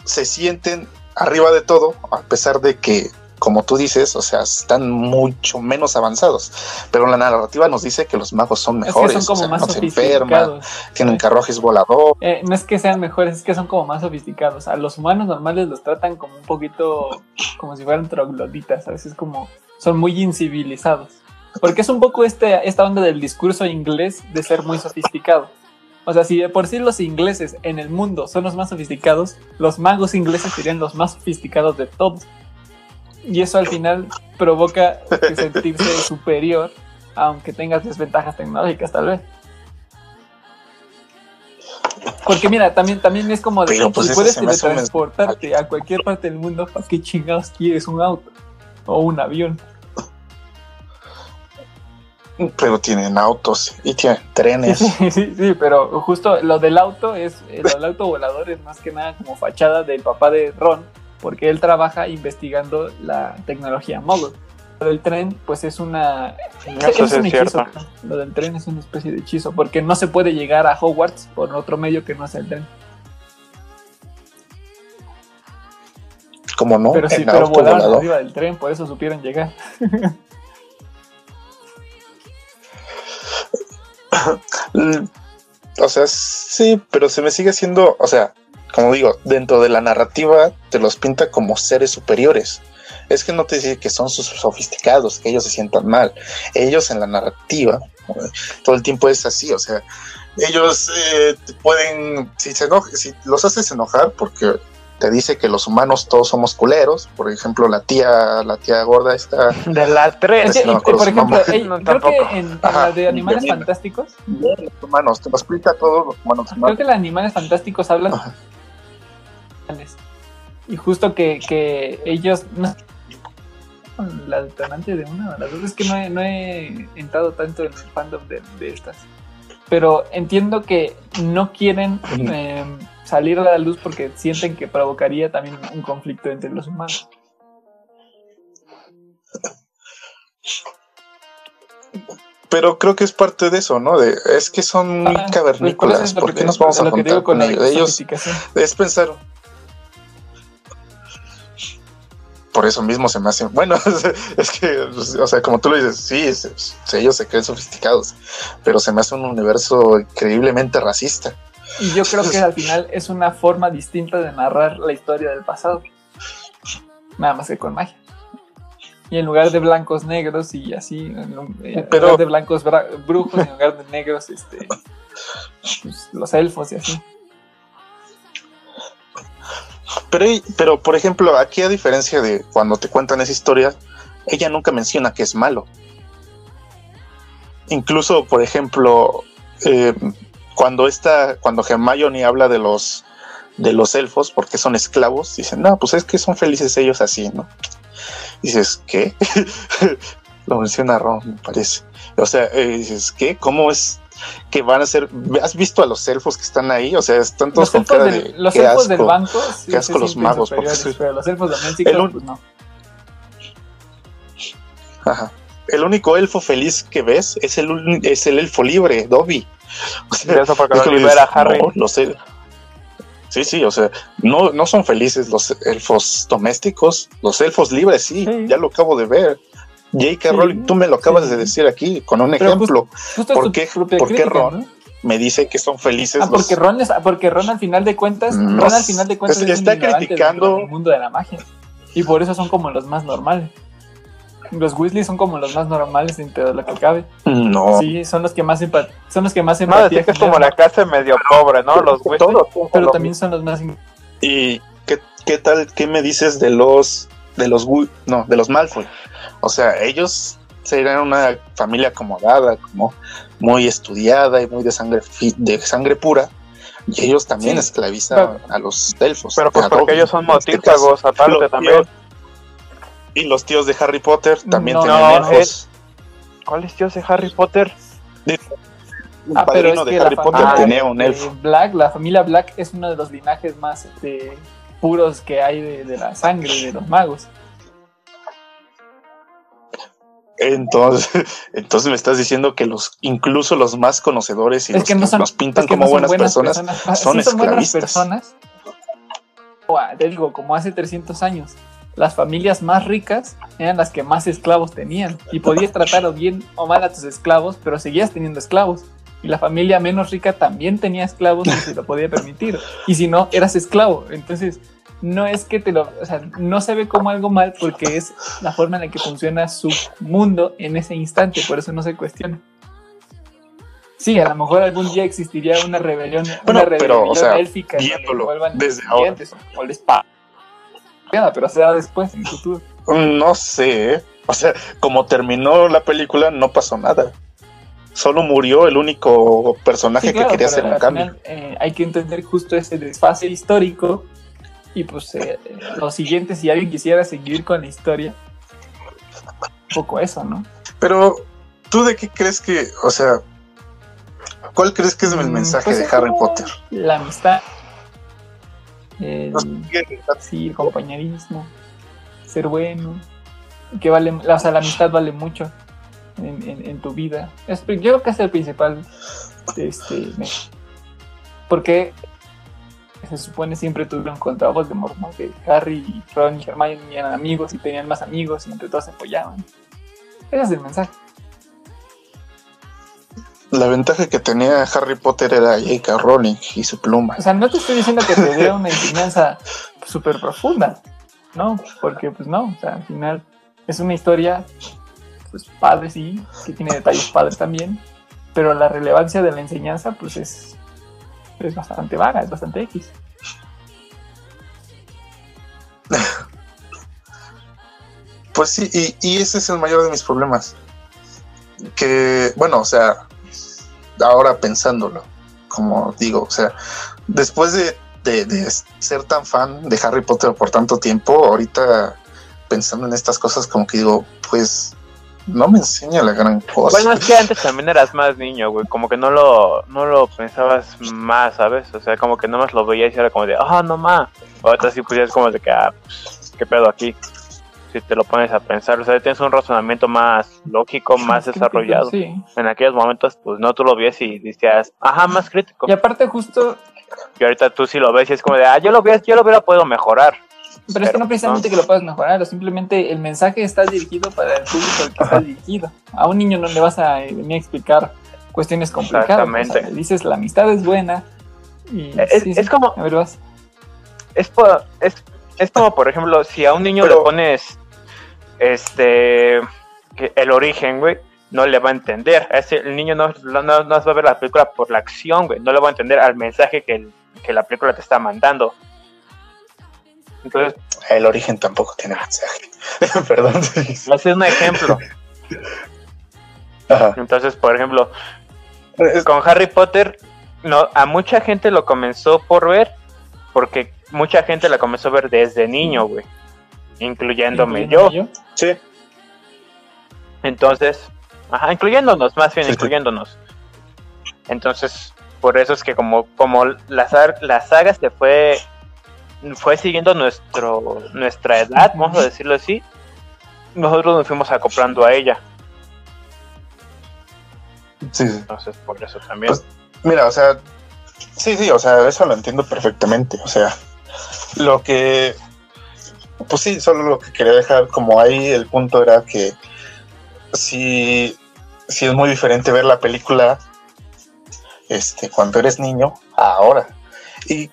se sienten arriba de todo, a pesar de que, como tú dices, o sea, están mucho menos avanzados. Pero la narrativa nos dice que los magos son Es que mejores, son como o sea, más no se enferman, tienen carruajes voladores. Eh, no es que sean mejores, es que son como más sofisticados. A los humanos normales los tratan como un poquito como si fueran trogloditas, a veces como son muy incivilizados. Porque es un poco este, esta onda del discurso inglés de ser muy sofisticado. O sea, si de por sí los ingleses en el mundo son los más sofisticados, los magos ingleses serían los más sofisticados de todos. Y eso al final provoca sentirse superior, aunque tengas desventajas tecnológicas tal vez. Porque mira, también, también es como de pues, si puedes me teletransportarte a cualquier parte del mundo, ¿para qué chingados quieres un auto? O un avión. Pero tienen autos y tienen trenes. Sí, sí, sí, pero justo lo del auto es, lo del auto volador es más que nada como fachada del papá de Ron, porque él trabaja investigando la tecnología móvil. Lo del tren, pues es una. Eso sí un es hechizo. cierto. Lo del tren es una especie de hechizo, porque no se puede llegar a Hogwarts por otro medio que no sea el tren. Como no, pero sí, pero volaron arriba del tren, por eso supieron llegar. O sea, sí, pero se me sigue siendo, o sea, como digo, dentro de la narrativa te los pinta como seres superiores. Es que no te dice que son sus sofisticados, que ellos se sientan mal. Ellos en la narrativa, eh, todo el tiempo es así, o sea, ellos eh, pueden, si, se enoja, si los haces enojar porque te dice que los humanos todos somos culeros, por ejemplo, la tía, la tía gorda está De la Es 3. que, no me y, acuerdo por ejemplo, ey, No, creo tampoco. que en, en Ajá, la de Animales. Fantásticos, los humanos, te lo explica a todos los humanos. creo que los Animales Fantásticos hablan Ajá. Y justo que, que ellos no la detonante de una de las dos es que no he, no he entrado tanto en el fandom de, de estas pero entiendo que no quieren eh, salir a la luz porque sienten que provocaría también un conflicto entre los humanos Pero creo que es parte de eso, ¿no? De, es que son muy Ah, pues por cavernícolas. ¿Por que qué nos vamos a lo que te juntar digo con ellos? Es pensar. Por eso mismo se me hace. Bueno, es que, pues, o sea, como tú lo dices, sí, es- es- ellos se creen sofisticados, pero se me hace un universo increíblemente racista. Y yo creo que al final es una forma distinta de narrar la historia del pasado. Nada más que con magia. Y en lugar de blancos negros y así, en Pero- lugar de blancos brujos, en lugar de negros, este, pues, los elfos y así. Pero, pero, por ejemplo, aquí a diferencia de cuando te cuentan esa historia, ella nunca menciona que es malo. Incluso, por ejemplo, eh, cuando esta, cuando Hermione habla de los de los elfos, porque son esclavos, dicen, no, pues es que son felices ellos así, ¿no? Dices, ¿qué? Lo menciona Ron, me parece. O sea, eh, dices, ¿qué? ¿Cómo es que van a ser? ¿Has visto a los elfos que están ahí? O sea, están todos Los con cara del, de los elfos del banco sí qué asco los magos, porque pero los elfos El un- pues no. Ajá. El único elfo feliz que ves es el, es el elfo libre, Dobby. O sea, eso porque es a Harry. no, los el- Sí, sí, o sea, no, no son felices los elfos domésticos, los elfos libres, sí, Sí. ya lo acabo de ver. J.K. Sí, Rowling, tú me lo acabas sí. de decir aquí con un Pero ejemplo. ¿Por qué- por qué crítica, Ron ¿no? Me dice que son felices Ah, los... porque Ron, es- porque Ron al final de cuentas, No Ron al final de cuentas es- está criticando- del mundo de la magia. Y por eso son como los más normales. Los Weasley son como los más normales dentro de lo que cabe. No, Sí, son los que más son los que más No, empatía decir que es como la clase medio pobre, ¿no? Los Weasley. Pero también son los más ¿Y qué, qué tal, qué me dices de los, de los, no, de los Malfoy? O sea, ellos serían una familia acomodada, como muy estudiada y muy de sangre, fi- de sangre pura. Y ellos también Sí, esclavizan a los elfos. Pero pues porque ellos son este motífagos, aparte Los también. tíos- y los tíos de Harry Potter también No, tenían no, elfos. ¿Cuál es Dios de Harry Potter? El Ah, pero padrino es de que la Harry Potter familia tenía un de elfo. Black, la familia Black es uno de los linajes más este, puros que hay de, de la sangre de los magos. Entonces, entonces me estás diciendo que los, incluso los más conocedores y es los que no son, nos pintan es que como no buenas, personas, son sí son buenas esclavistas. personas. O, Te digo, como hace 300 años, las familias más ricas eran las que más esclavos tenían. Y podías tratar bien o mal a tus esclavos, pero seguías teniendo esclavos. Y la familia menos rica también tenía esclavos y se lo podía permitir. Y si no, eras esclavo. Entonces, no es que te lo. O sea, no se ve como algo mal porque es la forma en la que funciona su mundo en ese instante. Por eso no se cuestiona. Sí, a lo mejor algún día existiría una rebelión, Bueno, una pero, rebelión o sea, élfica viéndolo desde ahora. o les pero será después, en el futuro. No sé, o sea, como terminó la película no pasó nada. Solo murió el único personaje Sí, claro, que quería hacer un cambio. final, eh, hay que entender justo ese desfase histórico y pues eh, lo siguiente, si alguien quisiera seguir con la historia, un poco eso, ¿no? Pero, ¿tú de qué crees que, o sea, cuál crees que es el Mm, mensaje pues de Harry Potter? La amistad, el, sí, el compañerismo, ser bueno, que vale, o sea, la amistad vale mucho en, en- en tu vida. Es, yo creo que es el principal, este, porque se supone siempre tuvieron contra Voldemort, ¿no? Que Harry y Ron y Hermione eran amigos y tenían más amigos y entre todos se apoyaban. Ese es el mensaje. La ventaja que tenía Harry Potter era J.K. Rowling y su pluma. O sea, no te estoy diciendo que te dé una enseñanza súper profunda, ¿no? Porque, pues no, o sea, al final es una historia, pues padre sí, que tiene detalles padres también, pero la relevancia de la enseñanza, pues es, es bastante vaga, es bastante X. Pues sí, y, ese es el mayor de mis problemas. Que, bueno, o sea, ahora pensándolo, como digo, o sea, después de, de- de ser tan fan de Harry Potter por tanto tiempo, ahorita pensando en estas cosas, como que digo, pues no me enseña la gran cosa. Bueno, es que antes también eras más niño, güey. Como que no lo, no lo pensabas más, ¿sabes? O sea, como que nomás lo veías y era como de, ah, no más. Ahorita sí, pues ya es como de que, ah, pues, ¿qué pedo aquí? Si te lo pones a pensar, o sea, tienes un razonamiento más lógico, más desarrollado. Sí. En aquellos momentos, pues no, tú lo ves y decías, ajá, más crítico. Y aparte justo, Y ahorita tú sí lo ves y es como de, ah, yo lo, hubiera- yo lo hubiera podido mejorar. Pero es que no precisamente que lo puedas mejorar, o simplemente el mensaje está dirigido para el público al que está dirigido. A un niño no le vas a eh, venir a explicar cuestiones complicadas. Exactamente. O sea, le dices la amistad es buena. Y, Es, sí, sí. es como, A ver, vas. es, po- es, es como, por ejemplo, si a un niño Pero- le pones este que el origen, güey, no le va a entender. Ese- el niño no, no, no va a ver la película por la acción, güey, no le va a entender al mensaje que, el- que la película te está mandando. Entonces, El origen tampoco tiene mensaje. Perdón. ese es un ejemplo. Ajá. Entonces, por ejemplo, con Harry Potter, no, a mucha gente lo comenzó por ver, porque mucha gente la comenzó a ver desde niño, güey, incluyéndome yo. Sí, Entonces, ajá, incluyéndonos, más bien Sí, sí. incluyéndonos. Entonces, por eso es que como, como la, la saga se fue, fue siguiendo nuestro, nuestra edad, vamos a decirlo así, nosotros nos fuimos acoplando a ella. sí, sí. Entonces, por eso también. Pues, Mira, o sea, sí, sí, o sea, eso lo entiendo perfectamente. O sea, lo que, pues sí, solo lo que quería dejar como ahí el punto era que sí, sí es muy diferente ver la película este, cuando eres niño a ahora. Y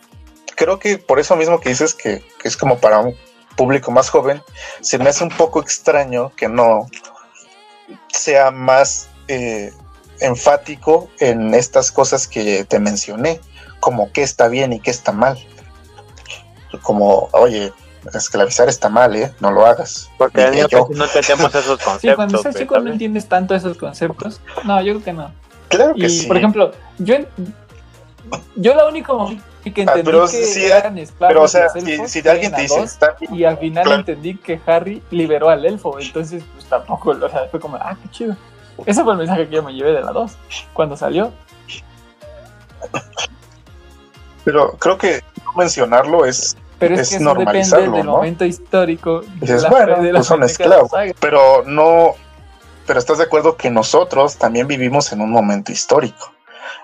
creo que por eso mismo que dices que, que es como para un público más joven, se me hace un poco extraño que no sea más eh, enfático en estas cosas que te mencioné, como qué está bien y qué está mal. Como, oye, esclavizar está mal, ¿eh? No lo hagas. porque Y el niño yo- no entendemos esos conceptos. Sí, cuando estás chico no entiendes tanto esos conceptos. No, yo creo que no. Claro que Y, sí. por ejemplo, yo, yo lo único que Ah, entendí pero que sí, eran esclavos pero, o sea, los si, elfos si alguien en te dice, bien, Y al final Claro. entendí que Harry liberó al elfo, entonces pues tampoco, o sea, fue como, ah, qué chido. Ese fue el mensaje que yo me llevé de la 2. Cuando salió, pero creo que no mencionarlo es, pero es, Es que eso depende normalizarlo, del ¿no? momento histórico. Dices, bueno, de la pues son esclavos. pero no, pero estás de acuerdo que nosotros también vivimos en un momento histórico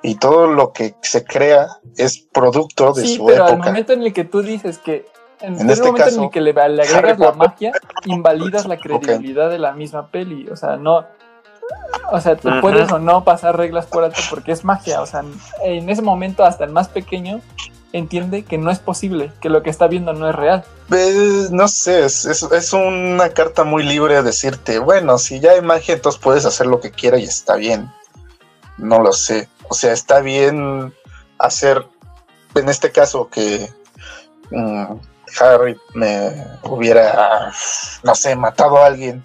y todo lo que se crea es producto de Sí, su pero al momento en el que tú dices que en, En el este momento en caso, el que le, le agregas la magia, invalidas la credibilidad de la misma peli. O sea, no. O sea, tú puedes o no pasar reglas por alto porque es magia. O sea, en ese momento, hasta el más pequeño entiende que no es posible, que lo que está viendo no es real. Eh, no sé, es, es- es una carta muy libre a decirte, bueno, si ya hay magia, entonces puedes hacer lo que quieras y está bien. No lo sé. O sea, está bien hacer, en este caso, que mm, Harry me hubiera, no sé, matado a alguien.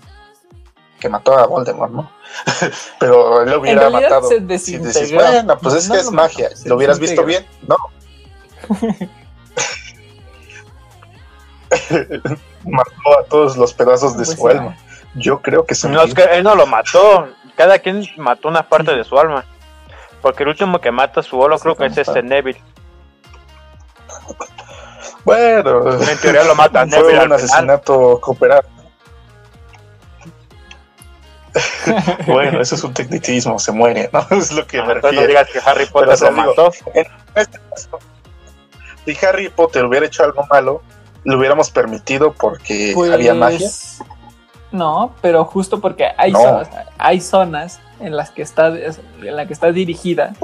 que mató a Voldemort, ¿no? Pero él lo hubiera realidad matado. se Si dices, bueno, pues es No que es magia. ¿Lo hubieras visto bien? No. mató a todos los pedazos de Pues su sí. alma. Yo creo que se No, es que él no lo mató. Cada quien mató una parte de su alma. Porque el último que mata a su que es este Neville. Bueno, En teoría lo mata a Neville fue un asesinato cooperado. bueno, eso es un tecnicismo, se muere, ¿no? Es lo que me Ah, no refiero. digas que Harry Potter o sea, lo digo, mató. En este caso, si Harry Potter hubiera hecho algo malo, lo hubiéramos permitido porque Pues, había magia. No, pero justo porque hay No. zonas, hay zonas en las que está en la que está dirigida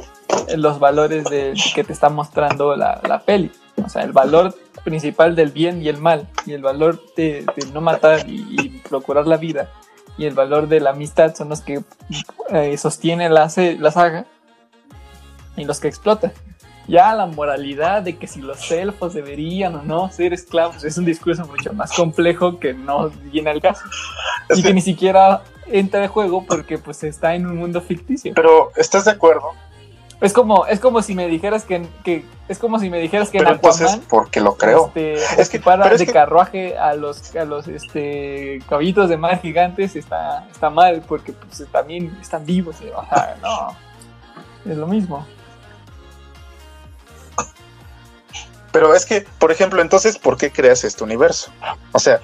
los valores de, que te está mostrando la, la peli. O sea, el valor principal del bien y el mal, y el valor de, de no matar y, y procurar la vida, y el valor de la amistad son los que eh, sostiene la, la saga y los que explota. Ya la moralidad de que si los elfos deberían o no ser esclavos es un discurso mucho más complejo que no viene al caso y que ni siquiera entra en juego porque pues está en un mundo ficticio. Pero, ¿estás de acuerdo? Es como, es como si me dijeras que, que es como si me dijeras que Pero en entonces, Aquaman porque lo creo. este, Es que- es de que- carruaje a los a los este caballitos de mar gigantes está, está mal porque pues también están vivos. eh, O sea, no. Es lo mismo. Pero es que, por ejemplo, entonces, ¿por qué creas este universo? O sea,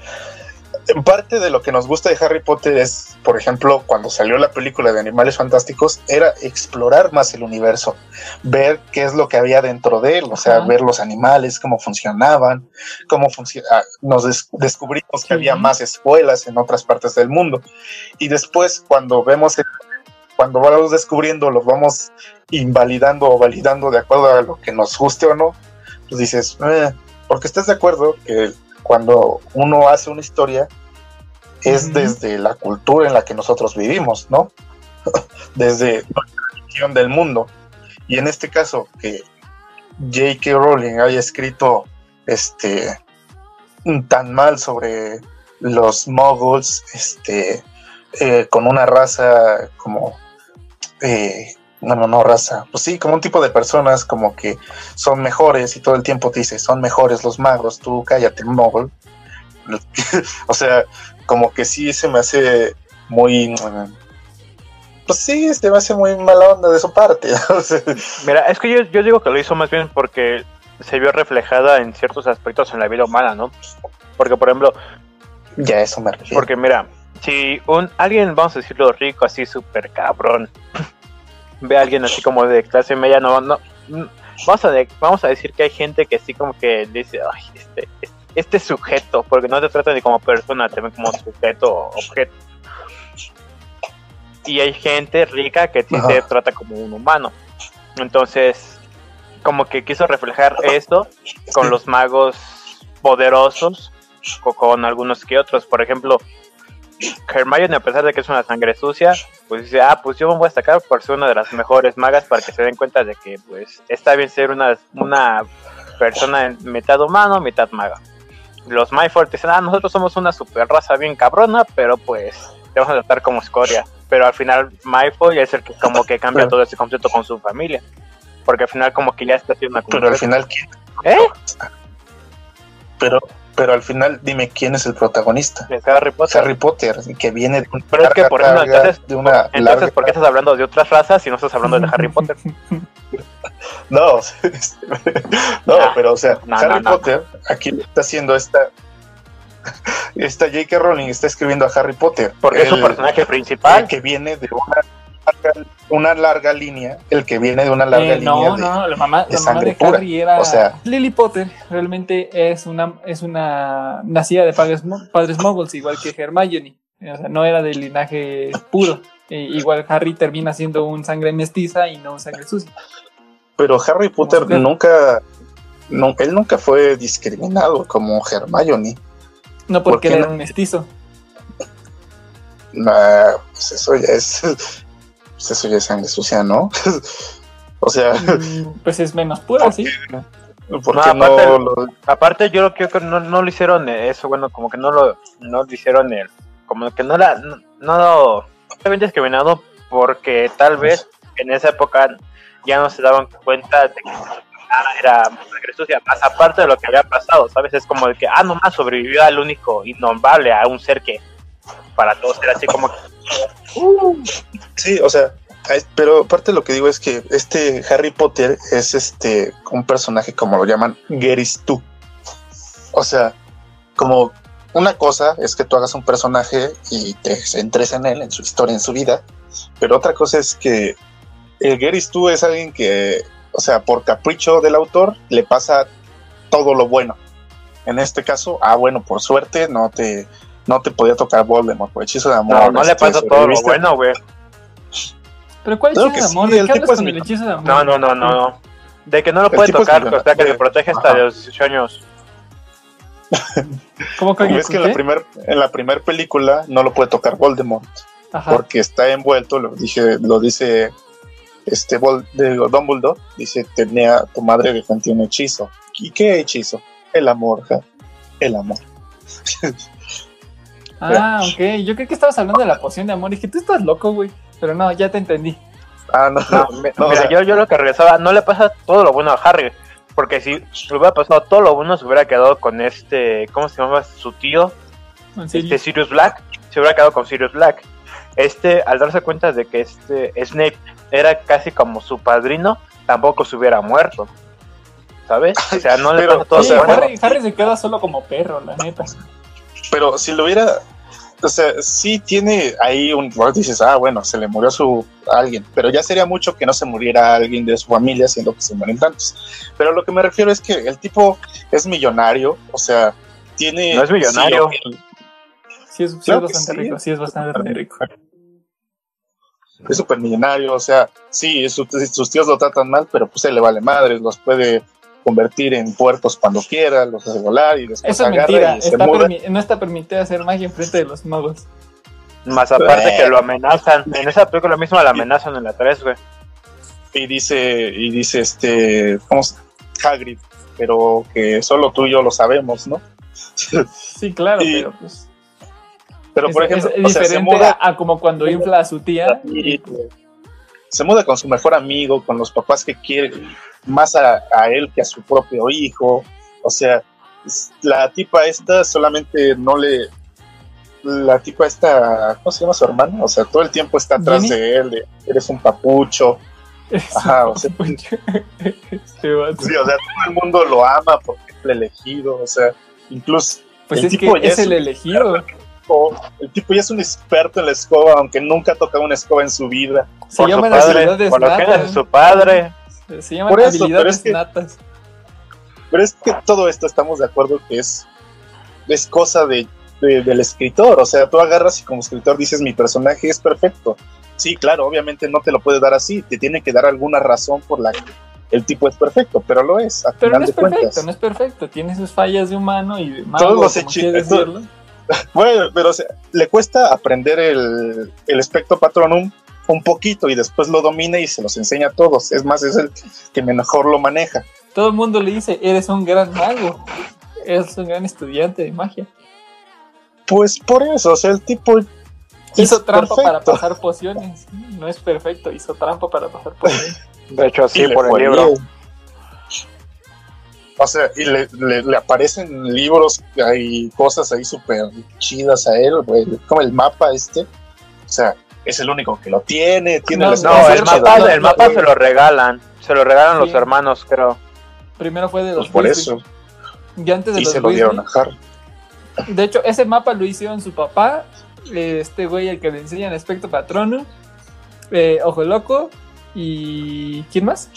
parte de lo que nos gusta de Harry Potter es, por ejemplo, cuando salió la película de Animales Fantásticos, era explorar más el universo, ver qué es lo que había dentro de él, o sea, ver los animales, cómo funcionaban, cómo funciona. Nos des- descubrimos que había más escuelas en otras partes del mundo. Y después, cuando vemos, el- cuando vamos descubriendo, los vamos invalidando o validando de acuerdo a lo que nos guste o no, pues dices, eh, porque estás de acuerdo que cuando uno hace una historia es desde la cultura en la que nosotros vivimos, ¿no? desde la visión del mundo. Y en este caso, que J.K. Rowling haya escrito este tan mal sobre los muggles, este, eh, con una raza como eh, no, no, no raza, pues sí, como un tipo de personas como que son mejores y todo el tiempo te dice, son mejores los magos, tú cállate, mogul. o sea, como que sí se me hace muy... Pues sí, se me hace muy mala onda de su parte. Mira, es que yo, yo digo que lo hizo más bien porque se vio reflejada en ciertos aspectos en la vida humana, ¿no? Porque, por ejemplo, ya eso me refiero. porque mira, si un alguien, vamos a decirlo rico, así súper cabrón, ve a alguien así como de clase media, no, no, mm, vamos a, de- vamos a decir que hay gente que sí como que dice, ay, este, este, sujeto, porque no te tratan ni como persona, te ven como sujeto o objeto. Y hay gente rica que sí Ajá. te trata como un humano. Entonces, como que quiso reflejar esto con los magos poderosos o con algunos que otros. Por ejemplo, Hermione, a pesar de que es una sangre sucia, pues dice, ah, pues yo me voy a destacar por ser una de las mejores magas para que se den cuenta de que, pues, está bien ser una, una persona en mitad humano, mitad maga. Los Myford dicen, ah, nosotros somos una super raza bien cabrona, pero pues, te vamos a tratar como escoria. Pero al final, Myford es el que como que cambia todo ese concepto con su familia. Porque al final como que ya está haciendo una Pero al final, ¿quién? ¿Eh? Pero, pero al final, dime quién es el protagonista. Es Harry Potter. Harry Potter, que viene de una Pero es que, por carga- entonces- de una Entonces, larga ¿por qué estás hablando de otras razas y no estás hablando de Harry Potter? No, no, pero o sea, Harry. Potter aquí está haciendo esta. Esta J.K. Rowling está escribiendo a Harry Potter. Porque es su personaje principal. que viene de una larga, una larga línea, el que viene de una larga Eh, no, línea. de- no, la mamá, de la mamá de era O sea- Lily Potter. Realmente es una, es una nacida de padres, padres moguls, igual que Hermione. O sea, no era de linaje puro. Eh, igual Harry termina siendo un sangre mestiza y no un sangre sucia. Pero Harry Potter nunca, no, él nunca fue discriminado como Hermione. No ¿Por porque él era no? un mestizo. Nah, pues eso ya es, pues eso ya es sangre sucia, ¿no? o sea, Mm, Pues es menos pura, sí. ¿por No, aparte- lo- Aparte, yo creo que no, no lo hicieron eso, bueno, como que no lo, no lo hicieron el, como que no era, no, no está bien discriminado porque tal vez en esa época ya no se daban cuenta de que era sucia, más aparte de lo que había pasado, ¿sabes? Es como de que, ah, nomás sobrevivió al único innombrable, a un ser que para todos era así como que... Sí, o sea, pero parte de lo que digo es que este Harry Potter es este un personaje como lo llaman Geris tú. O sea, como una cosa es que tú hagas un personaje y te centres en él, en su historia, en su vida, pero otra cosa es que el Geris tú es alguien que, o sea, por capricho del autor le pasa todo lo bueno. En este caso, ah, bueno, por suerte no te no te podía tocar Voldemort por hechizo de amor. No, no le este, pasa todo lo bueno, güey. Pero ¿cuál Claro hechizo que de amor? sí, ¿De qué hablas es con el hechizo de amor? No, no, no, no, no. De que no lo El puede tocar, o sea, que le protege hasta Ajá. los 18 años. ¿Cómo que Es que en la, primer, en la primer película no lo puede tocar Voldemort Ajá. porque está envuelto, lo, dije, lo dice este de Dumbledore, dice, tenía tu madre defendía un hechizo. ¿Y qué hechizo? El amor, ja, el amor. Ah, ok. Yo creo que estabas hablando de la poción de amor. Y dije, tú estás loco, güey. Pero no, ya te entendí. Ah, no, No, o mira, sea, yo, yo lo que regresaba, no le pasa todo lo bueno a Harry. Porque si le hubiera pasado todo lo bueno, se hubiera quedado con este, ¿cómo se llama? Su tío, este Sirius Black. Se hubiera quedado con Sirius Black. Este, al darse cuenta de que este Snape era casi como su padrino, tampoco se hubiera muerto. ¿Sabes? O sea, no le Pero, pasa todo Sí, lo sea, bueno. Harry, Harry se queda solo como perro, la neta. pero si lo hubiera, o sea, sí tiene ahí un, dices, ah, bueno, se le murió su alguien, pero ya sería mucho que no se muriera alguien de su familia, siendo que se mueren tantos. Pero lo que me refiero es que el tipo es millonario, o sea, tiene... No es millonario. sí, es, sí bastante sí. rico. Sí, es bastante rico. es súper millonario, o sea, sí, su- sus tíos lo tratan mal, pero pues él le vale madres, los puede convertir en puertos cuando quiera, los hace volar y después Eso es agarra mentira. y se Está muda. no está permitido hacer magia enfrente de los magos. Más aparte Eh. que lo amenazan. En esa película misma la amenazan en la 3, güey. y dice, y dice este, ¿cómo se- Hagrid, pero que solo tú y yo lo sabemos, ¿no? Sí, claro, Y- pero pues. Pero por es, ejemplo, es o sea, se diferente muda, a, a como cuando infla a su tía. y- se muda con su mejor amigo, con los papás que quieren más a, a él que a su propio hijo. O sea, la tipa esta solamente no le. La tipa esta, ¿cómo se llama su hermana? O sea, todo el tiempo está atrás de él, de, eres un papucho. Ajá, o sea, Este. Sí, o sea, todo el mundo lo ama porque es el elegido, o sea, incluso Pues el es que tipo ya es el elegido. o- el tipo ya es un experto en la escoba, aunque nunca ha tocado una escoba en su vida. Se Por su llaman padre. Por lo que es su padre. Se llaman Por eso, pero habilidades es que- natas. Pero es que todo esto estamos de acuerdo que es, es cosa de, de- del escritor. O sea, tú agarras y como escritor dices, mi personaje es perfecto. Sí, claro, obviamente no te lo puede dar así, te tiene que dar alguna razón por la que el tipo es perfecto, pero lo es, Pero final no es de cuentas. perfecto, no es perfecto. Tiene sus fallas de humano y de mago, Todos los como hechi- quieres todo- decirlo. Bueno, pero o sea, le cuesta aprender el, el espectro patronum un poquito y después lo domina y se los enseña a todos. Es más, es el que mejor lo maneja. Todo el mundo le dice, eres un gran mago. Eres un gran estudiante de magia. Pues por eso, o sea, el tipo Hizo es trampa para perfecto. pasar pociones. No es perfecto, hizo trampa para pasar pociones. De hecho, Y sí, por el libro. bien. O sea, y le, le- le aparecen libros y cosas ahí súper chidas a él, güey, como el mapa este. O sea, es el único que lo tiene, tiene No, las No, el mapa, no, el mapa no. se lo regalan. Se lo regalan los hermanos, creo. Primero fue de los Pues por Weasley, eso. Y antes de Y los se lo Weasley, dieron a Harry. De hecho, ese mapa lo hicieron su papá, este güey el que le enseña el aspecto patrono, eh, Ojo Loco y... ¿Quién más?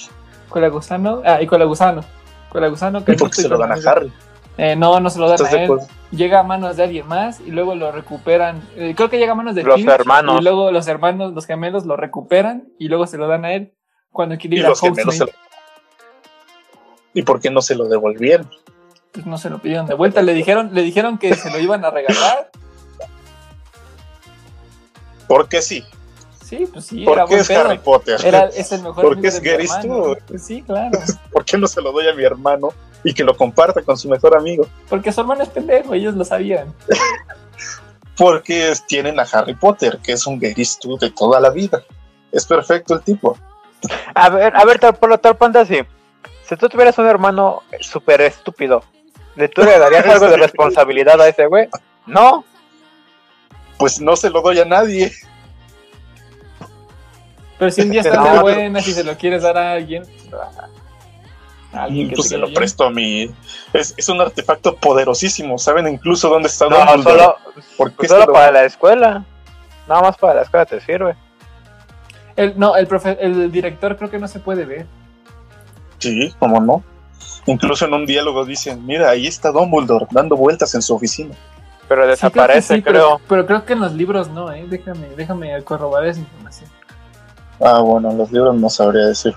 Colagusano. Ah, y Colagusano. Colagusano que ¿Y por qué se lo dan a Harry? Eh, no, no se lo dan ¿Estás a él. acuerdo? Llega a manos de alguien más y luego lo recuperan. Eh, creo que llega a manos de Los hermanos. Y luego los hermanos, los gemelos lo recuperan y luego se lo dan a él cuando quiere Y ir a los gemelos se Hogsmeade. lo... ¿Y por qué no se lo devolvieron? Pues no se lo pidieron de vuelta. Le dijeron, le dijeron que se lo iban a regalar. Porque sí. Sí, pues sí, era Porque buen es pedo. Harry Potter. Era, es el mejor Porque amigo es Gary. Stu. Pues sí, claro. ¿Por qué no se lo doy a mi hermano y que lo comparta con su mejor amigo? Porque su hermano es pendejo, ellos lo sabían. porque tienen a Harry Potter, que es un gueristu de toda la vida. Es perfecto el tipo. A ver, a ver, tal, por tal fantasy. Si tú tuvieras un hermano súper estúpido, ¿le tú le darías algo de responsabilidad a ese güey? No. Pues no se lo doy a nadie. Pero si un día está No, de pero- buena, si se lo quieres dar a alguien, alguien que Pues se lo presto a mí. Es, es un artefacto poderosísimo. ¿Saben incluso dónde está No, Dumbledore? solo, ¿Por qué pues solo para la escuela. Nada más para la escuela te sirve. El, no, el, profe- el director creo que no se puede ver. Sí, cómo no. Incluso en un diálogo dicen, mira, ahí está Dumbledore dando vueltas en su oficina. Pero Sí, desaparece, sí, creo. Pero, pero creo que en los libros no, ¿eh? Déjame, déjame corroborar esa información. Ah, bueno, en los libros no sabría decir.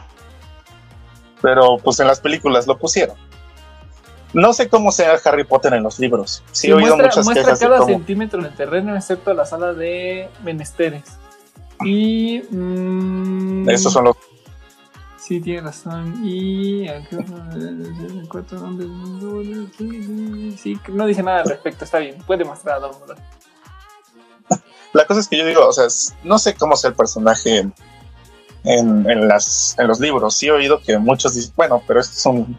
Pero pues en las películas lo pusieron. No sé cómo sea Harry Potter en los libros. Sí, he oído muestra, muchas muestra quejas cada cómo. centímetro del terreno excepto la sala de menesteres. Y... mm, Estos son los. Sí, tiene razón. Y... Sí, no dice nada al respecto, está bien. Puede mostrar a Dumbledore. La cosa es que yo digo, o sea, no sé cómo sea el personaje en, en, las, en los libros. Sí he oído que muchos dicen, bueno, pero esto es un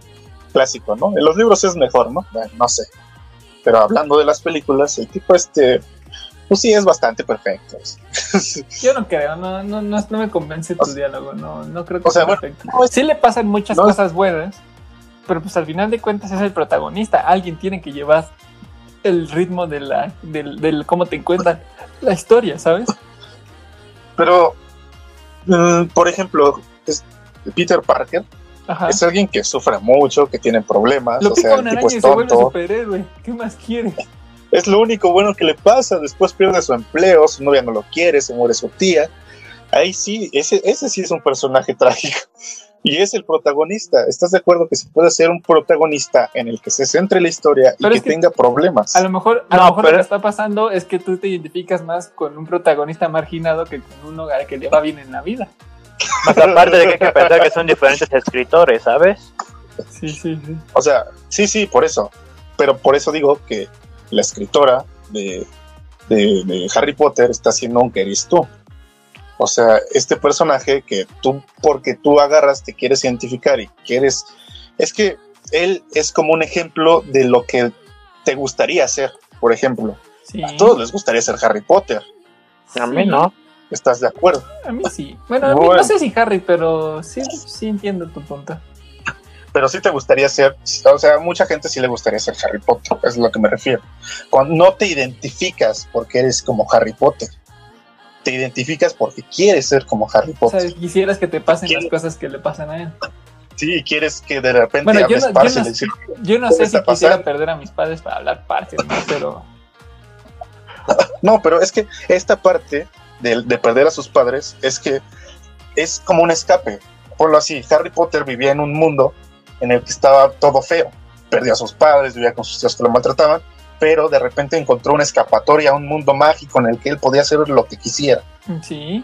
clásico, ¿no? En los libros es mejor, ¿no? Bueno, no sé. Pero hablando de las películas, el tipo este, pues sí es bastante perfecto. Yo no creo, no, no, no, no me convence tu O sea- diálogo, no, no creo que o sea, sea bueno, perfecto. no es- Sí le pasan muchas no cosas buenas, pero pues al final de cuentas es el protagonista. Alguien tiene que llevar el ritmo de la, del, del cómo te encuentran la historia, ¿sabes? Pero, mm, por ejemplo, es- Peter Parker Ajá. es alguien que sufre mucho, que tiene problemas, Lo o sea, el tipo es se tonto. superhéroe. ¿Qué más quiere? Es lo único bueno que le pasa. Después pierde su empleo, su novia no lo quiere, se muere su tía. Ahí sí, ese, ese sí es un personaje trágico. Y es el protagonista. ¿Estás de acuerdo que se puede ser un protagonista en el que se centre la historia y Pero que, es que- tenga problemas? A lo mejor, a No, lo mejor pero- lo que está pasando es que tú te identificas más con un protagonista marginado que con uno al que le va bien en la vida. Más aparte de que hay que pensar que son diferentes escritores, ¿sabes? Sí, sí, sí. O sea, sí, sí, por eso. Pero por eso digo que la escritora de, de- de Harry Potter está haciendo un que eres tú. O sea, este personaje que tú, porque tú agarras, te quieres identificar y quieres... Es que él es como un ejemplo de lo que te gustaría ser, por ejemplo. sí. A todos les gustaría ser Harry Potter. A mí no. ¿Estás de acuerdo? A mí sí. Bueno, a mí Bueno. no sé si Harry, pero sí, sí entiendo tu punto. pero sí te gustaría ser, o sea, a mucha gente sí le gustaría ser Harry Potter, es lo que me refiero. Cuando no te identificas porque eres como Harry Potter, te identificas porque quieres ser como Harry O Potter. sea, quisieras que te pasen las cosas que le pasan a él. Sí, quieres que de repente Bueno, yo hables no- yo no- y decir, Yo no ¿Qué sé si quisiera perder a mis padres para hablar partes, ¿no? pero no, pero es que esta parte de, de perder a sus padres es que es como un escape. Ponlo así, Harry Potter vivía en un mundo en el que estaba todo feo. Perdió a sus padres, vivía con sus tíos que lo maltrataban, pero de repente encontró una escapatoria a un mundo mágico en el que él podía hacer lo que quisiera. sí.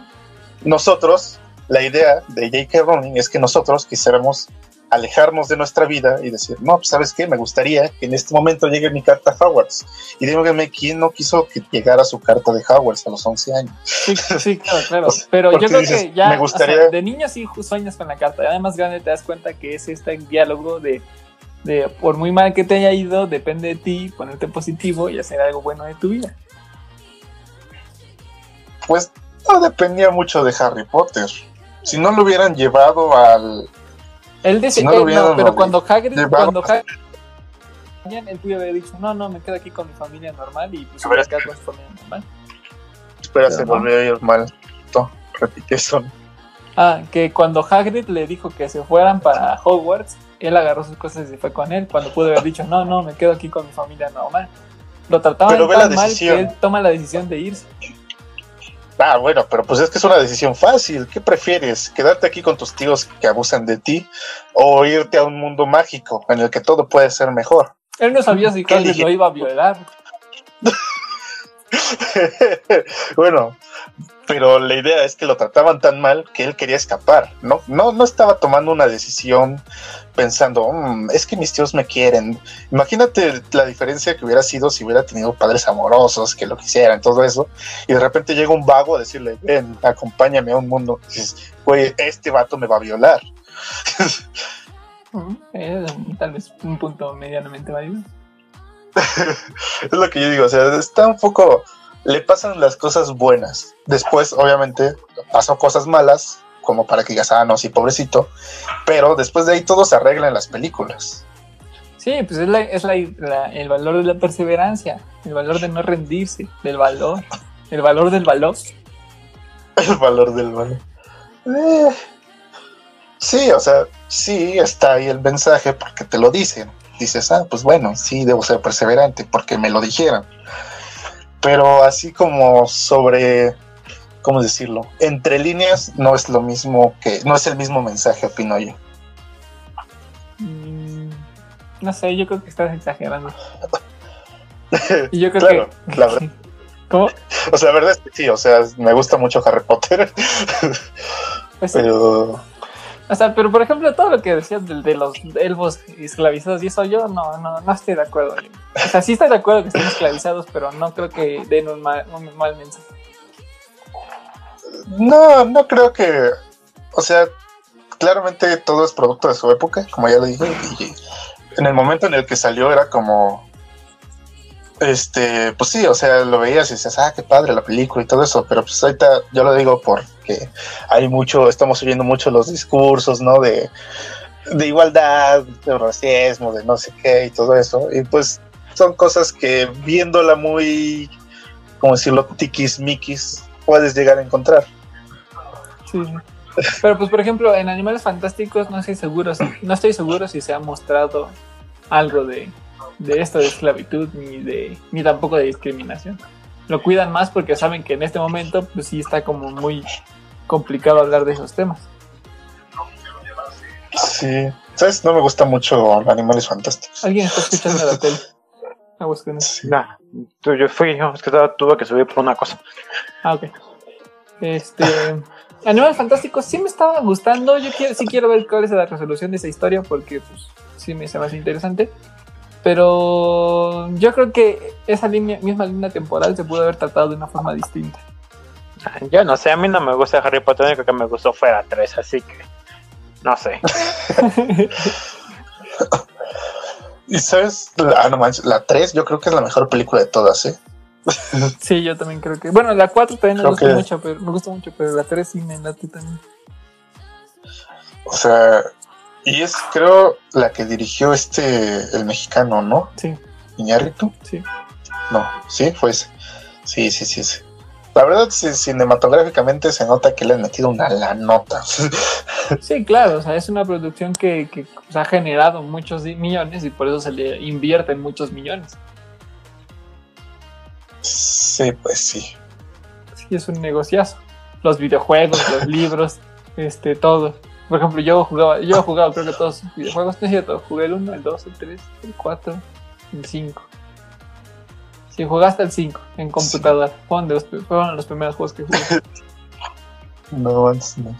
nosotros, la idea de J.K. Rowling es que nosotros quisiéramos alejarnos de nuestra vida y decir, no, pues sabes qué, me gustaría que en este momento llegue mi carta a Hogwarts. Y dígame, ¿quién no quiso que llegara su carta de Hogwarts a los 11 años? Sí, sí, claro, claro. O sea, Pero yo creo dices, que ya, me gustaría- o sea, de niño sí sueñas con la carta. Ya más grande te das cuenta que es este diálogo de, de, por muy mal que te haya ido, depende de ti ponerte positivo y hacer algo bueno de tu vida. Pues no dependía mucho de Harry Potter. Si no lo hubieran llevado al... Él Si no hubieran no, pero cuando Hagrid, llevado- cuando Hagrid, él pudo haber dicho, no, no, me quedo aquí con mi familia normal y pues se queda con su familia normal. Espera, se no. volvió a ir mal. To- Repite eso. Ah, que cuando Hagrid le dijo que se fueran para Hogwarts, él agarró sus cosas y se fue con él, cuando pudo haber dicho, no, no, me quedo aquí con mi familia normal. Lo trataban Pero tan mal que él toma la decisión de irse. Ah, bueno, pero pues es que es una decisión fácil. ¿Qué prefieres? ¿Quedarte aquí con tus tíos que abusan de ti o irte a un mundo mágico en el que todo puede ser mejor? Él no sabía si ¿Qué Hagrid elige? lo iba a violar. bueno, pero la idea es que lo trataban tan mal que él quería escapar, ¿no? No, no estaba tomando una decisión pensando, "Mm, es que mis tíos me quieren. Imagínate la diferencia que hubiera sido si hubiera tenido padres amorosos que lo quisieran, todo eso, y de repente llega un vago a decirle, ven, acompáñame a un mundo. Y dices, güey, este vato me va a violar. Eh, tal vez un punto medianamente válido. es lo que yo digo, o sea, está un poco, le pasan las cosas buenas. Después, obviamente, pasó cosas malas, como para que digas, ah, no, sí, pobrecito. Pero después de ahí todo se arregla en las películas. Sí, pues es, la- es la- la- el valor de la perseverancia, el valor de no rendirse, del valor, el valor del valor. El valor del valor. Eh, sí, o sea, sí está ahí el mensaje porque te lo dicen. Dices, ah, pues bueno, sí, debo ser perseverante porque me lo dijeron. Pero así como sobre, ¿cómo decirlo? Entre líneas no es lo mismo que, no es el mismo mensaje, opino yo. Mm, no sé, yo creo que estás exagerando. Y yo creo Claro, que. la verdad. ¿Cómo? O sea, la verdad es que sí, o sea, me gusta mucho Harry Potter, Pues sí. pero O sea, pero por ejemplo, todo lo que decías de, de los elfos esclavizados y eso, yo no, no, no estoy de acuerdo. O sea, sí estoy de acuerdo que estén esclavizados, pero no creo que den un mal, un mal mensaje. No, no creo que, o sea, claramente todo es producto de su época, como ya lo dije, y en el momento en el que salió era como, este, pues sí, o sea, lo veías y dices, ah, qué padre la película y todo eso, pero pues ahorita yo lo digo porque hay mucho, estamos oyendo mucho los discursos, ¿no? De, de igualdad, de racismo, de no sé qué y todo eso, y pues son cosas que viéndola muy, como decirlo, tiquismiquis, puedes llegar a encontrar. Sí. Pero pues por ejemplo, en Animales Fantásticos no estoy seguro, no estoy seguro si se ha mostrado algo de, de esto de esclavitud ni de ni tampoco de discriminación. Lo cuidan más porque saben que en este momento pues sí está como muy complicado hablar de esos temas. Sí, ¿sabes? No me gusta mucho Animales Fantásticos. Alguien está escuchando la tele. Aguas con eso. Sí. Nah, tú- yo fui, yo, es que estaba- tuve que subir por una cosa. Ah, ok. Este. Animales Fantásticos sí me estaba gustando. Yo quiero, sí quiero ver cuál es la resolución de esa historia porque, pues, sí me se me hace interesante. Pero yo creo que esa línea, misma línea temporal se pudo haber tratado de una forma distinta. Yo no sé, a mí no me gusta Harry Potter, lo único que me gustó fue la 3, así que no sé. Y sabes, la, ah, no manches, la 3 yo creo que es la mejor película de todas, ¿eh? Sí, yo también creo que. Bueno, la 4 también me Creo gusta que- mucho, pero me gusta mucho, pero la 3 sí me late también. O sea, y es creo la que dirigió este, el mexicano, ¿no? Sí, Iñárritu. sí. No, sí, fue ese. Sí, sí, sí, sí. La verdad, cinematográficamente se nota que le han metido una la nota. Sí, claro, o sea, es una producción que, que pues, ha generado muchos millones y por eso se le invierten muchos millones. sí, pues sí. Sí, es un negociazo. Los videojuegos, los libros, este, todo. Por ejemplo, yo jugaba, yo he jugado creo que todos los videojuegos, no es cierto, jugué el 1, el 2, el 3, el 4, el 5. Sí, jugaste el 5 en computadora. Fueron, de los, fueron los primeros juegos que jugué. No, antes no.